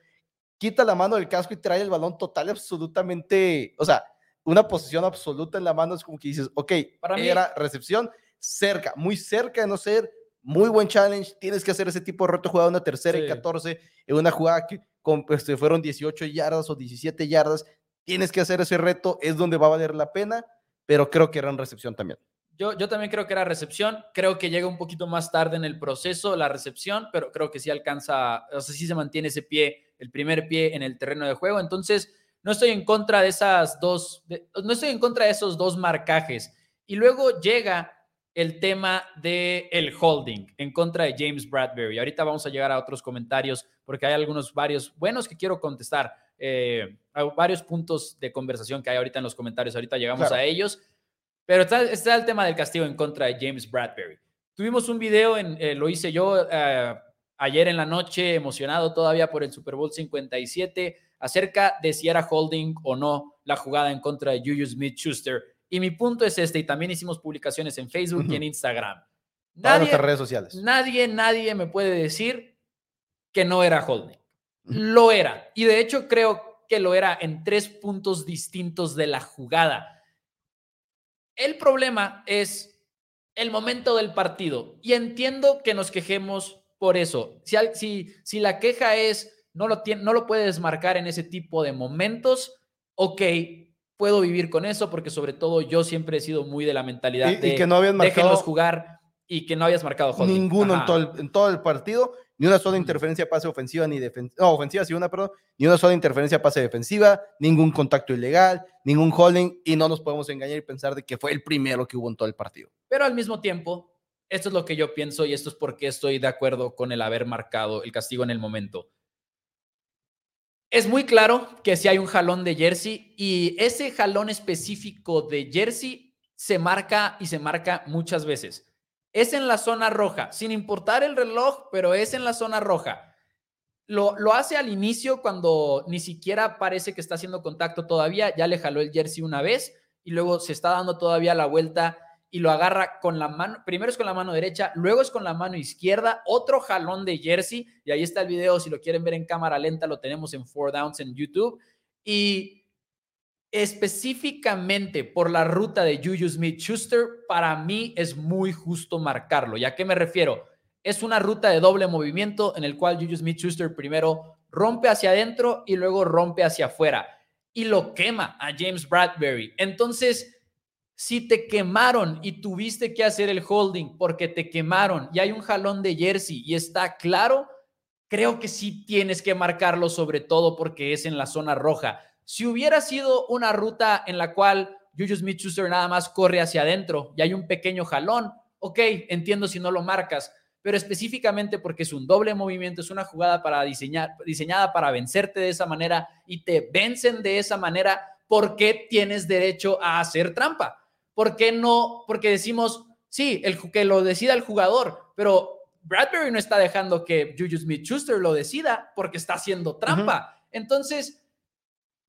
quita la mano del casco y trae el balón total, absolutamente, o sea, una posición absoluta en la mano es como que dices, ok, Para mí- era recepción cerca, muy cerca de no ser, muy buen challenge, tienes que hacer ese tipo de reto jugada una tercera Sí. y 14 en una jugada que con, pues, fueron 18 yardas o 17 yardas, tienes que hacer ese reto, es donde va a valer la pena, pero creo que era en recepción también. Yo, yo también creo que era recepción. Creo que llega un poquito más tarde en el proceso la recepción, pero creo que sí alcanza, o sea, sí se mantiene ese pie, el primer pie en el terreno de juego. Entonces, no estoy en contra de esas dos, de- no estoy en contra de esos dos marcajes. Y luego llega el tema de el holding en contra de James Bradbury. Ahorita vamos a llegar a otros comentarios porque hay algunos varios buenos que quiero contestar. Eh, hay varios puntos de conversación que hay ahorita en los comentarios. Ahorita llegamos Claro. a ellos. Pero está, está el tema del castigo en contra de James Bradbury. Tuvimos un video, en, eh, lo hice yo eh, ayer en la noche, emocionado todavía por el Super Bowl 57, acerca de si era holding o no la jugada en contra de Juju Smith Schuster. Y mi punto es este, y también hicimos publicaciones en Facebook y en Instagram. Nadie, nuestras redes sociales. nadie, nadie me puede decir que no era holding. Lo era. Y de hecho creo que lo era en tres puntos distintos de la jugada. El problema es el momento del partido. Y entiendo que nos quejemos por eso. Si, si, si la queja es no lo, tien- no lo puedes marcar en ese tipo de momentos, ok, puedo vivir con eso porque sobre todo yo siempre he sido muy de la mentalidad Y, y de que no habían marcado déjenlos jugar y que no habías marcado holding. ninguno en todo, el, en todo el partido, ni una sola interferencia pase ofensiva ni defensiva, no, ofensiva sí una, perdón, ni una sola interferencia pase defensiva, ningún contacto ilegal, ningún holding y no nos podemos engañar y pensar de que fue el primero que hubo en todo el partido. Pero al mismo tiempo, esto es lo que yo pienso y esto es porque estoy de acuerdo con el haber marcado el castigo en el momento. Es muy claro que si hay un jalón de jersey y ese jalón específico de jersey se marca y se marca muchas veces. Es en la zona roja, sin importar el reloj, pero es en la zona roja. Lo, lo, hace al inicio cuando ni siquiera parece que está haciendo contacto todavía, ya le jaló el jersey una vez y luego se está dando todavía la vuelta y lo agarra con la mano, primero es con la mano derecha, luego es con la mano izquierda, otro jalón de jersey, y ahí está el video, si lo quieren ver en cámara lenta, lo tenemos en Four Downs en YouTube, y específicamente por la ruta de Juju Smith-Schuster, para mí es muy justo marcarlo. ¿Y a qué me refiero? Es una ruta de doble movimiento en el cual Juju Smith-Schuster primero rompe hacia adentro y luego rompe hacia afuera y lo quema a James Bradbury. Entonces, si te quemaron y tuviste que hacer el holding porque te quemaron y hay un jalón de jersey y está claro, creo que sí tienes que marcarlo sobre todo porque es en la zona roja. Si hubiera sido una ruta en la cual Juju Smith-Schuster nada más corre hacia adentro y hay un pequeño jalón, ok, entiendo si no lo marcas, pero específicamente porque es un doble movimiento, es una jugada para diseñar, diseñada para vencerte de esa manera y te vencen de esa manera, ¿por qué tienes derecho a hacer trampa? ¿Por qué no? Porque decimos, sí, el, que lo decida el jugador, pero Bradbury no está dejando que Juju Smith-Schuster lo decida porque está haciendo trampa. Entonces,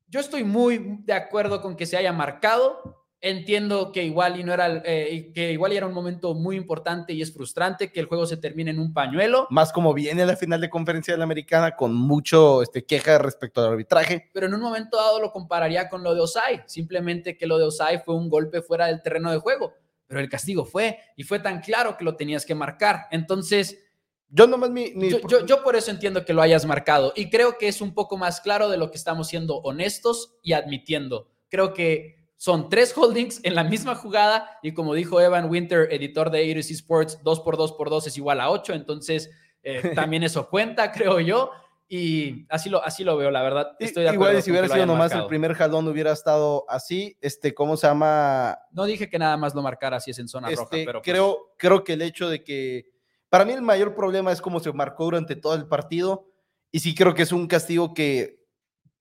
yo estoy muy de acuerdo con que se haya marcado. Entiendo que igual y no era eh, que igual era un momento muy importante y es frustrante que el juego se termine en un pañuelo. Más como viene la final de conferencia de la americana con mucho este, queja respecto al arbitraje. Pero en un momento dado lo compararía con lo de Osai, simplemente que lo de Osai fue un golpe fuera del terreno de juego, pero el castigo fue y fue tan claro que lo tenías que marcar. Entonces, yo nomás mi, Yo, yo, por eso entiendo que lo hayas marcado y creo que es un poco más claro de lo que estamos siendo honestos y admitiendo. Creo que son tres holdings en la misma jugada y como dijo Evan Winter, editor de A2C Sports, 2 por 2 por 2 es igual a 8, entonces eh, *laughs* también eso cuenta, creo yo. Y así lo, así lo veo, la verdad. Estoy de acuerdo Igual si hubiera sido nomás el primer jalón hubiera estado así, este, ¿cómo se llama? No dije que nada más lo marcara si es en zona roja, este, pero pues creo, creo que el hecho de que, para mí el mayor problema es cómo se marcó durante todo el partido y sí creo que es un castigo que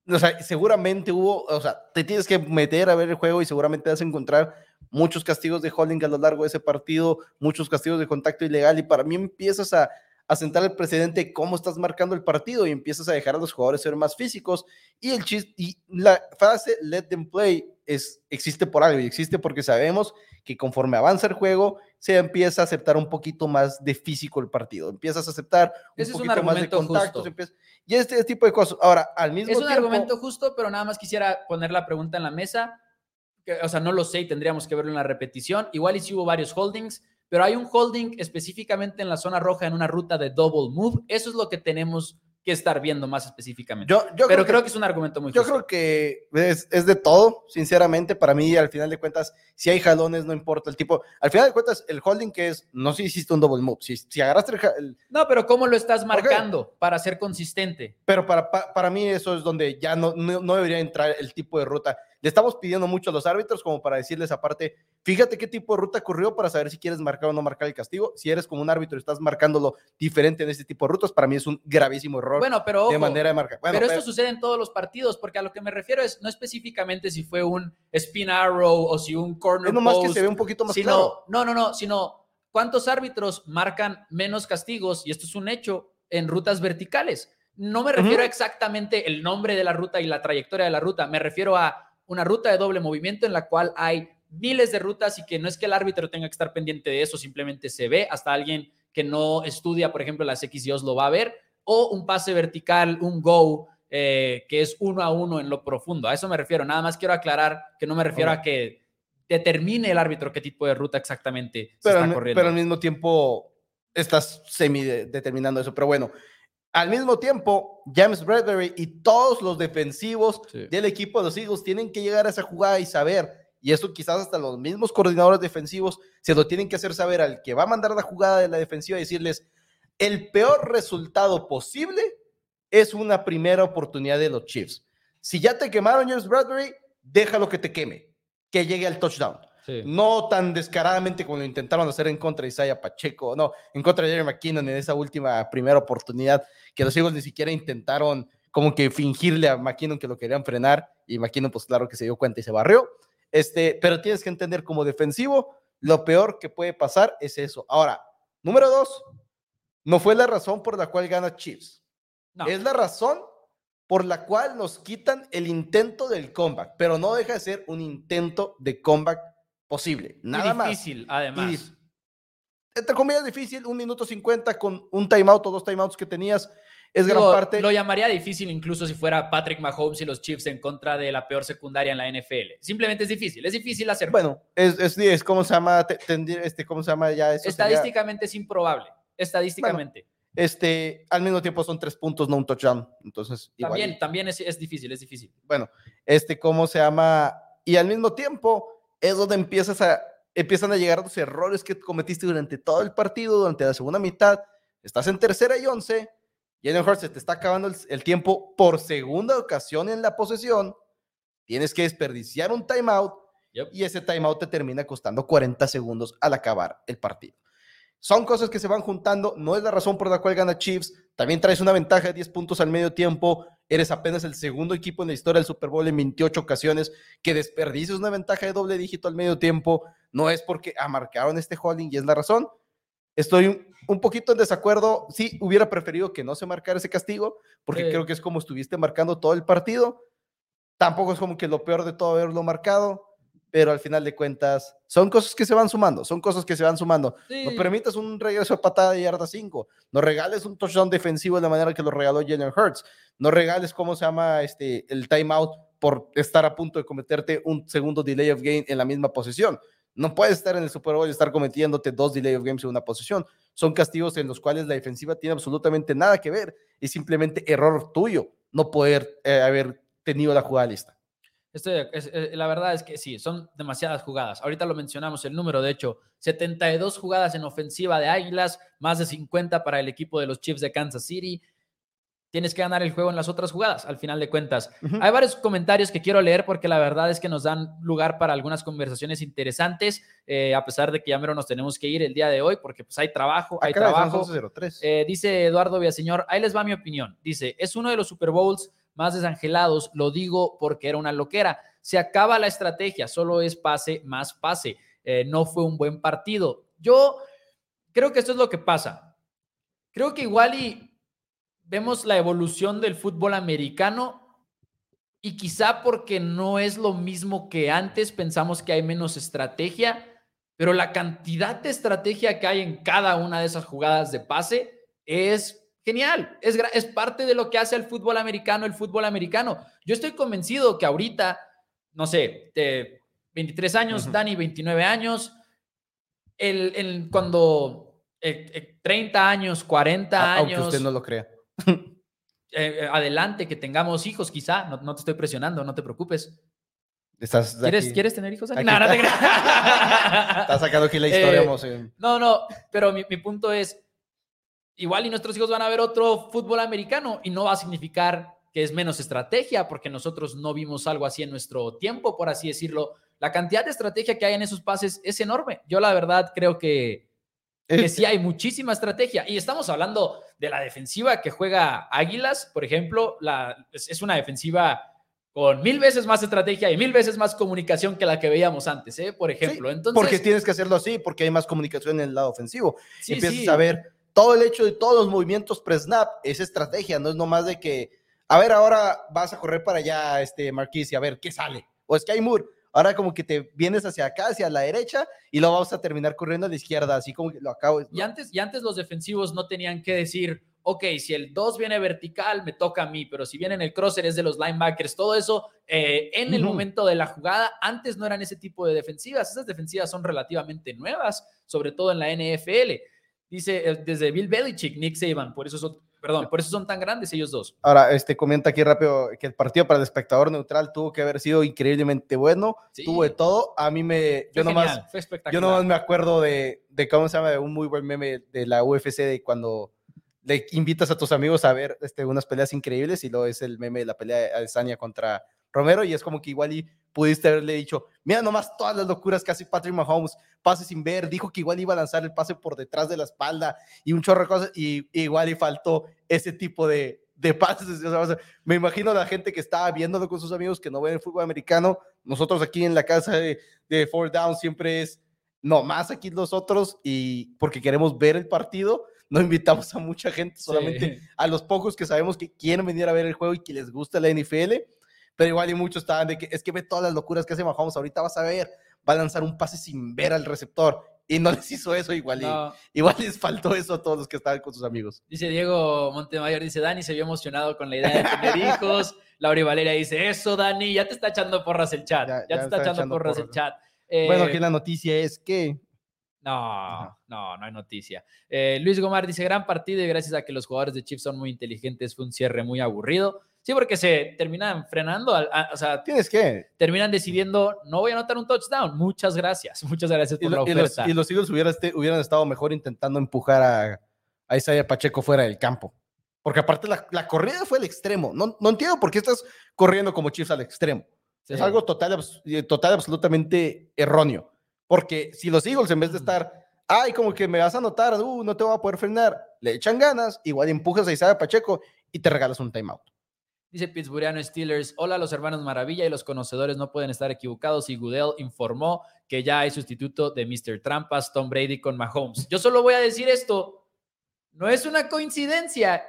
o sea, seguramente hubo, o sea, te tienes que meter a ver el juego y seguramente vas a encontrar muchos castigos de holding a lo largo de ese partido, muchos castigos de contacto ilegal y para mí empiezas a, a sentar el precedente cómo estás marcando el partido y empiezas a dejar a los jugadores ser más físicos. Y el chiste y la frase let them play es existe por algo y existe porque sabemos que conforme avanza el juego se empieza a aceptar un poquito más de físico el partido, empiezas a aceptar un poquito más de contactos, y este tipo de cosas. Ahora, al mismo tiempo... Es un argumento justo, pero nada más quisiera poner la pregunta en la mesa. Que, o sea, no lo sé y tendríamos que verlo en la repetición. Igual y si hubo varios holdings, pero hay un holding específicamente en la zona roja en una ruta de double move. Eso es lo que tenemos que estar viendo más específicamente. Yo, yo Pero creo que, es un argumento muy Yo creo que es, es, de todo, sinceramente. Para mí, al final de cuentas, si hay jalones, no importa el tipo. Al final de cuentas, el holding que es, no sé si hiciste un double move. Si, si agarraste el, No, pero ¿cómo lo estás marcando okay. para ser consistente? Pero para, para, para, mí eso es donde ya no, no, no debería entrar el tipo de ruta. Le estamos pidiendo mucho a los árbitros como para decirles aparte, fíjate qué tipo de ruta corrió para saber si quieres marcar o no marcar el castigo. Si eres como un árbitro y estás marcándolo diferente en este tipo de rutas, para mí es un gravísimo error bueno, pero, ojo, de manera de marcar. Bueno, pero, pero esto sucede en todos los partidos, porque a lo que me refiero es no específicamente si fue un spin arrow o si un corner Es nomás post, que se ve un poquito más sino, claro. No, no, no, sino cuántos árbitros marcan menos castigos, y esto es un hecho, en rutas verticales. No me refiero uh -huh. exactamente el nombre de la ruta y la trayectoria de la ruta, me refiero a una ruta de doble movimiento en la cual hay miles de rutas y que no es que el árbitro tenga que estar pendiente de eso, simplemente se ve, hasta alguien que no estudia, por ejemplo, las X y O's lo va a ver, o un pase vertical, un go, eh, que es uno a uno en lo profundo. A eso me refiero. Nada más quiero aclarar que no me refiero a que determine el árbitro qué tipo de ruta exactamente pero, se está corriendo. Pero al mismo tiempo estás semi determinando eso. Pero bueno, al mismo tiempo, James Bradbury y todos los defensivos sí. del equipo de los Eagles tienen que llegar a esa jugada y saber, y eso quizás hasta los mismos coordinadores defensivos se lo tienen que hacer saber al que va a mandar la jugada de la defensiva y decirles, el peor resultado posible es una primera oportunidad de los Chiefs. Si ya te quemaron James Bradbury, déjalo que te queme, que llegue al touchdown. Sí. No tan descaradamente como lo intentaron hacer en contra de Isaiah Pacheco, no, en contra de Jerry McKinnon en esa última primera oportunidad, que los Eagles ni siquiera intentaron como que fingirle a McKinnon que lo querían frenar, y McKinnon pues claro que se dio cuenta y se barrió. Este, pero tienes que entender como defensivo, lo peor que puede pasar es eso. Ahora, número dos, no fue la razón por la cual gana Chiefs. Es la razón por la cual nos quitan el intento del comeback, pero no deja de ser un intento de comeback posible. Nada más. Difícil, además. entre comillas, difícil, un minuto cincuenta con un timeout o dos timeouts que tenías. Es gran parte. Lo llamaría difícil incluso si fuera Patrick Mahomes y los Chiefs en contra de la peor secundaria en la NFL. Simplemente es difícil, es difícil hacer. Bueno, es, es, es ¿cómo se llama? Este, ¿Cómo se llama ya eso? Estadísticamente es improbable. Estadísticamente. este, al mismo tiempo son tres puntos, no un touchdown. Entonces, también, también es, es difícil, es difícil. Bueno, este, ¿cómo se llama? Y al mismo tiempo es donde empiezas a, empiezan a llegar los errores que cometiste durante todo el partido, durante la segunda mitad. Estás en tercera y once. Jalen Hurts se te está acabando el, tiempo por segunda ocasión en la posesión. Tienes que desperdiciar un timeout y ese timeout te termina costando 40 segundos al acabar el partido. Son cosas que se van juntando, no es la razón por la cual gana Chiefs. También traes una ventaja de 10 puntos al medio tiempo. Eres apenas el segundo equipo en la historia del Super Bowl en 28 ocasiones que desperdices una ventaja de doble dígito al medio tiempo. No es porque amarcaron este holding y es la razón. Estoy un poquito en desacuerdo. Sí, hubiera preferido que no se marcara ese castigo, porque creo que es como estuviste marcando todo el partido. Tampoco es como que lo peor de todo haberlo marcado pero al final de cuentas son cosas que se van sumando, son cosas que se van sumando. No permitas un regreso a patada de yarda 5, no regales un touchdown defensivo de la manera que lo regaló Jalen Hurts, no regales, ¿cómo se llama? Este, el timeout por estar a punto de cometerte un segundo delay of game en la misma posición. No puedes estar en el Super Bowl y estar cometiéndote dos delay of games en una posición. Son castigos en los cuales la defensiva tiene absolutamente nada que ver. Es simplemente error tuyo no poder eh, haber tenido la jugada lista. Eh, la verdad es que sí, son demasiadas jugadas. Ahorita lo mencionamos, el número, de hecho, 72 jugadas en ofensiva de Águilas, más de 50 para el equipo de los Chiefs de Kansas City. Tienes que ganar el juego en las otras jugadas, al final de cuentas. Hay varios comentarios que quiero leer porque la verdad es que nos dan lugar para algunas conversaciones interesantes, eh, a pesar de que ya mero nos tenemos que ir el día de hoy porque pues hay trabajo, hay trabajo. Eh, dice Eduardo Villaseñor, ahí les va mi opinión. Dice, es uno de los Super Bowls más desangelados, lo digo porque era una loquera. Se acaba la estrategia, solo es pase más pase. Eh, no fue un buen partido. Yo creo que esto es lo que pasa. Creo que igual y vemos la evolución del fútbol americano y quizá porque no es lo mismo que antes, pensamos que hay menos estrategia, pero la cantidad de estrategia que hay en cada una de esas jugadas de pase es Genial, es, es parte de lo que hace el fútbol americano, el fútbol americano. Yo estoy convencido que ahorita, no sé, de 23 años, Dani, 29 años, el, cuando 30 eh, eh, años, 40 años. Aunque usted no lo crea. *laughs* Eh, adelante, que tengamos hijos, quizá. No, te estoy presionando, no te preocupes. ¿Estás ¿Quieres, ¿Quieres tener hijos? No, no te *laughs* Estás sacando aquí la *laughs* historia. no, no, pero mi, mi punto es, igual y nuestros hijos van a ver otro fútbol americano y no va a significar que es menos estrategia, porque nosotros no vimos algo así en nuestro tiempo, por así decirlo. La cantidad de estrategia que hay en esos pases es enorme. Yo la verdad creo que, que sí hay muchísima estrategia. Y estamos hablando de la defensiva que juega Águilas, por ejemplo, la, es una defensiva con mil veces más estrategia y mil veces más comunicación que la que veíamos antes, ¿eh? por ejemplo. Entonces, porque tienes que hacerlo así, porque hay más comunicación en el lado ofensivo. Sí, Empiezas a ver todo el hecho de todos los movimientos pre-snap es estrategia, no es nomás de que, a ver, ahora vas a correr para allá, este Marquis, y a ver qué sale. O Sky Moore, ahora como que te vienes hacia acá, hacia la derecha, y lo vamos a terminar corriendo a la izquierda, así como que lo acabo. Y antes, y antes los defensivos no tenían que decir, ok, si el 2 viene vertical, me toca a mí, pero si viene en el crosser es de los linebackers, todo eso eh, en el momento de la jugada, antes no eran ese tipo de defensivas, esas defensivas son relativamente nuevas, sobre todo en la NFL. Dice desde Bill Belichick, Nick Saban, por eso son, perdón, por eso son tan grandes ellos dos. Ahora, este comenta aquí rápido que el partido para el espectador neutral tuvo que haber sido increíblemente bueno, tuvo de todo. A mí me, yo nomás, yo nomás me acuerdo de, de, cómo se llama, de un muy buen meme de la UFC de cuando le invitas a tus amigos a ver este, unas peleas increíbles y luego es el meme de la pelea de Adesanya contra Romero y es como que igual y pudiste haberle dicho, mira nomás todas las locuras que hace Patrick Mahomes, pase sin ver, dijo que igual iba a lanzar el pase por detrás de la espalda y un chorro de cosas, y igual y faltó ese tipo de, de pases. me imagino la gente que estaba viéndolo con sus amigos que no ven el fútbol americano. Nosotros aquí en la casa de, de Four Down siempre es no más aquí nosotros y porque queremos ver el partido. No invitamos a mucha gente, solamente a los pocos que sabemos que quieren venir a ver el juego y que les gusta la NFL. Pero igual y muchos estaban de que es que ve todas las locuras que hace Mahomes. Ahorita vas a ver, va a lanzar un pase sin ver al receptor y no *laughs* les hizo eso igual. igual les faltó eso a todos los que estaban con sus amigos. Dice Diego Montemayor, dice Dani se vio emocionado con la idea de tener hijos. *laughs* Laura Valeria dice, eso Dani, ya te está echando porras el chat. Ya, te está, echando, porras, el chat. bueno, aquí la noticia es que... No, no, no hay noticia. Eh, Luis Gomar dice, gran partido y gracias a que los jugadores de Chiefs son muy inteligentes, fue un cierre muy aburrido. Sí, porque se terminan frenando, o sea, tienes que terminan decidiendo, no voy a anotar un touchdown. Muchas gracias, *laughs* muchas gracias por la oferta. Y los, Eagles hubieran, estado mejor intentando empujar a, a Isaiah Pacheco fuera del campo. Porque aparte la, corrida fue el extremo. No, no entiendo por qué estás corriendo como Chiefs al extremo. Es algo total, total, absolutamente erróneo. Porque si los Eagles en vez de estar, ay, como que me vas a anotar, uh, no te voy a poder frenar, le echan ganas, igual empujas a Isaiah Pacheco y te regalas un timeout. Dice Pittsburghiano Steelers, hola los hermanos Maravilla y los conocedores no pueden estar equivocados y Goodell informó que ya hay sustituto de Mr. Trampas, Tom Brady con Mahomes. Yo solo voy a decir esto, no es una coincidencia,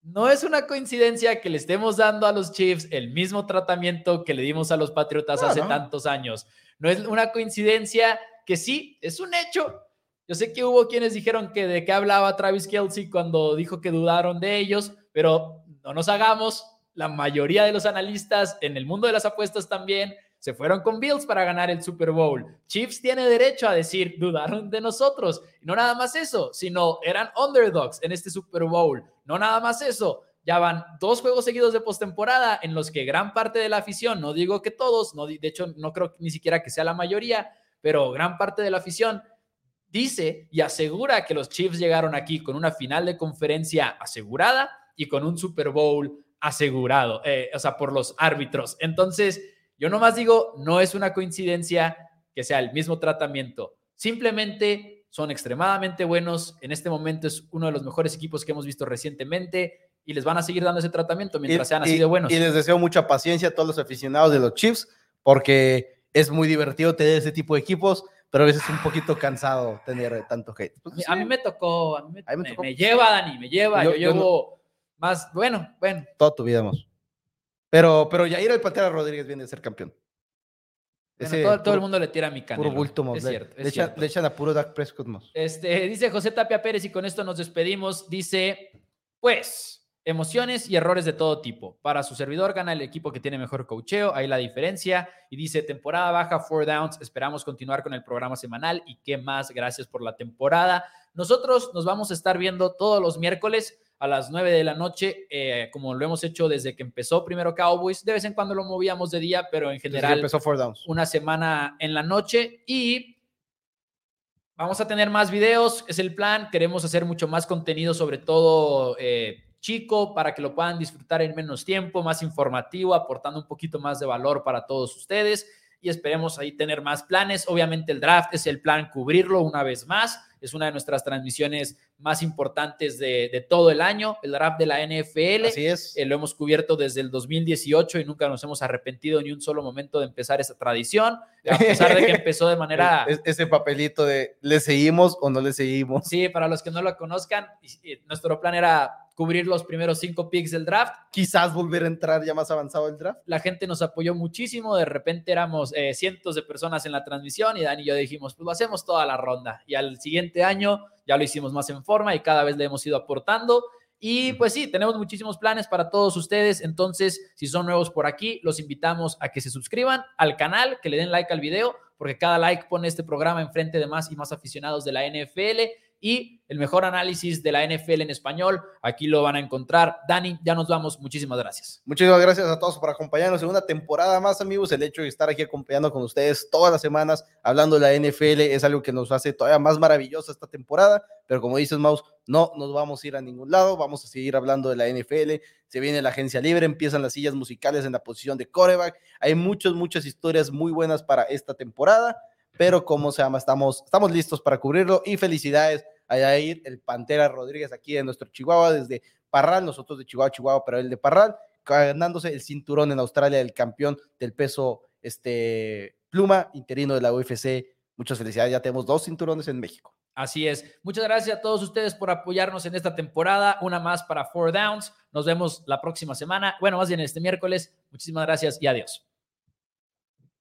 no es una coincidencia que le estemos dando a los Chiefs el mismo tratamiento que le dimos a los Patriotas hace tantos años. No es una coincidencia que sí, es un hecho. Yo sé que hubo quienes dijeron que de qué hablaba Travis Kelsey cuando dijo que dudaron de ellos, pero no nos hagamos, la mayoría de los analistas en el mundo de las apuestas también se fueron con Bills para ganar el Super Bowl. Chiefs tiene derecho a decir, dudaron de nosotros. No nada más eso, sino eran underdogs en este Super Bowl. No nada más eso, ya van dos juegos seguidos de postemporada en los que gran parte de la afición, no digo que todos, no, de hecho no creo ni siquiera que sea la mayoría, pero gran parte de la afición dice y asegura que los Chiefs llegaron aquí con una final de conferencia asegurada y con un Super Bowl asegurado, eh, o sea, por los árbitros. Entonces, yo nomás digo, no es una coincidencia que sea el mismo tratamiento. Simplemente son extremadamente buenos. En este momento es uno de los mejores equipos que hemos visto recientemente y les van a seguir dando ese tratamiento mientras sean así de buenos. Y les deseo mucha paciencia a todos los aficionados de los Chiefs porque es muy divertido tener ese tipo de equipos, pero a veces es un poquito cansado tener tanto hate. Pues a mí me tocó, a mí me, lleva, Dani, me lleva. Yo, llevo más, bueno, bueno. Toda tu vida, Pero, pero Yair el Pantera Rodríguez viene de ser campeón. todo, el mundo le tira a mi canelo. Puro bulto, Es cierto, le, echan, a puro Dak Prescott, Este, dice José Tapia Pérez y con esto nos despedimos. Dice, pues, emociones y errores de todo tipo. Para su servidor gana el equipo que tiene mejor cocheo, ahí la diferencia. Y dice, temporada baja, four downs, esperamos continuar con el programa semanal y qué más, gracias por la temporada. Nosotros nos vamos a estar viendo todos los miércoles a las 9 de la noche, eh, como lo hemos hecho desde que empezó primero Cowboys. De vez en cuando lo movíamos de día, pero en general empezó downs. una semana en la noche y vamos a tener más videos, es el plan. Queremos hacer mucho más contenido, sobre todo eh, chico, para que lo puedan disfrutar en menos tiempo, más informativo, aportando un poquito más de valor para todos ustedes y esperemos ahí tener más planes. Obviamente el draft es el plan cubrirlo una vez más. Es una de nuestras transmisiones más importantes de, todo el año, el draft de la NFL. Así es. Eh, lo hemos cubierto desde el 2018 y nunca nos hemos arrepentido ni un solo momento de empezar esa tradición, a pesar de que empezó de manera... *laughs* ese papelito de ¿le seguimos o no le seguimos? Sí, para los que no lo conozcan, nuestro plan era cubrir los primeros cinco picks del draft. Quizás volver a entrar ya más avanzado el draft. La gente nos apoyó muchísimo, de repente éramos eh, cientos de personas en la transmisión y Dani y yo dijimos, pues lo hacemos toda la ronda. Y al siguiente año ya lo hicimos más en forma y cada vez le hemos ido aportando. Y pues sí, tenemos muchísimos planes para todos ustedes. Entonces, si son nuevos por aquí, los invitamos a que se suscriban al canal, que le den like al video, porque cada like pone este programa enfrente de más y más aficionados de la NFL y el mejor análisis de la NFL en español. Aquí lo van a encontrar. Dani, ya nos vamos. Muchísimas gracias. Muchísimas gracias a todos por acompañarnos en una temporada más, amigos. El hecho de estar aquí acompañando con ustedes todas las semanas, hablando de la NFL, es algo que nos hace todavía más maravillosa esta temporada. Pero como dices, Maus, no nos vamos a ir a ningún lado. Vamos a seguir hablando de la NFL. Se viene la agencia libre, empiezan las sillas musicales en la posición de coreback. Hay muchas, muchas historias muy buenas para esta temporada pero como se llama, estamos, estamos listos para cubrirlo y felicidades a Yair, el Pantera Rodríguez, aquí de nuestro Chihuahua, desde Parral, nosotros de Chihuahua, Chihuahua, pero él de Parral, ganándose el cinturón en Australia, el campeón del peso este, pluma interino de la UFC. Muchas felicidades, ya tenemos dos cinturones en México. Así es. Muchas gracias a todos ustedes por apoyarnos en esta temporada. Una más para Four Downs. Nos vemos la próxima semana. Bueno, más bien este miércoles. Muchísimas gracias y adiós.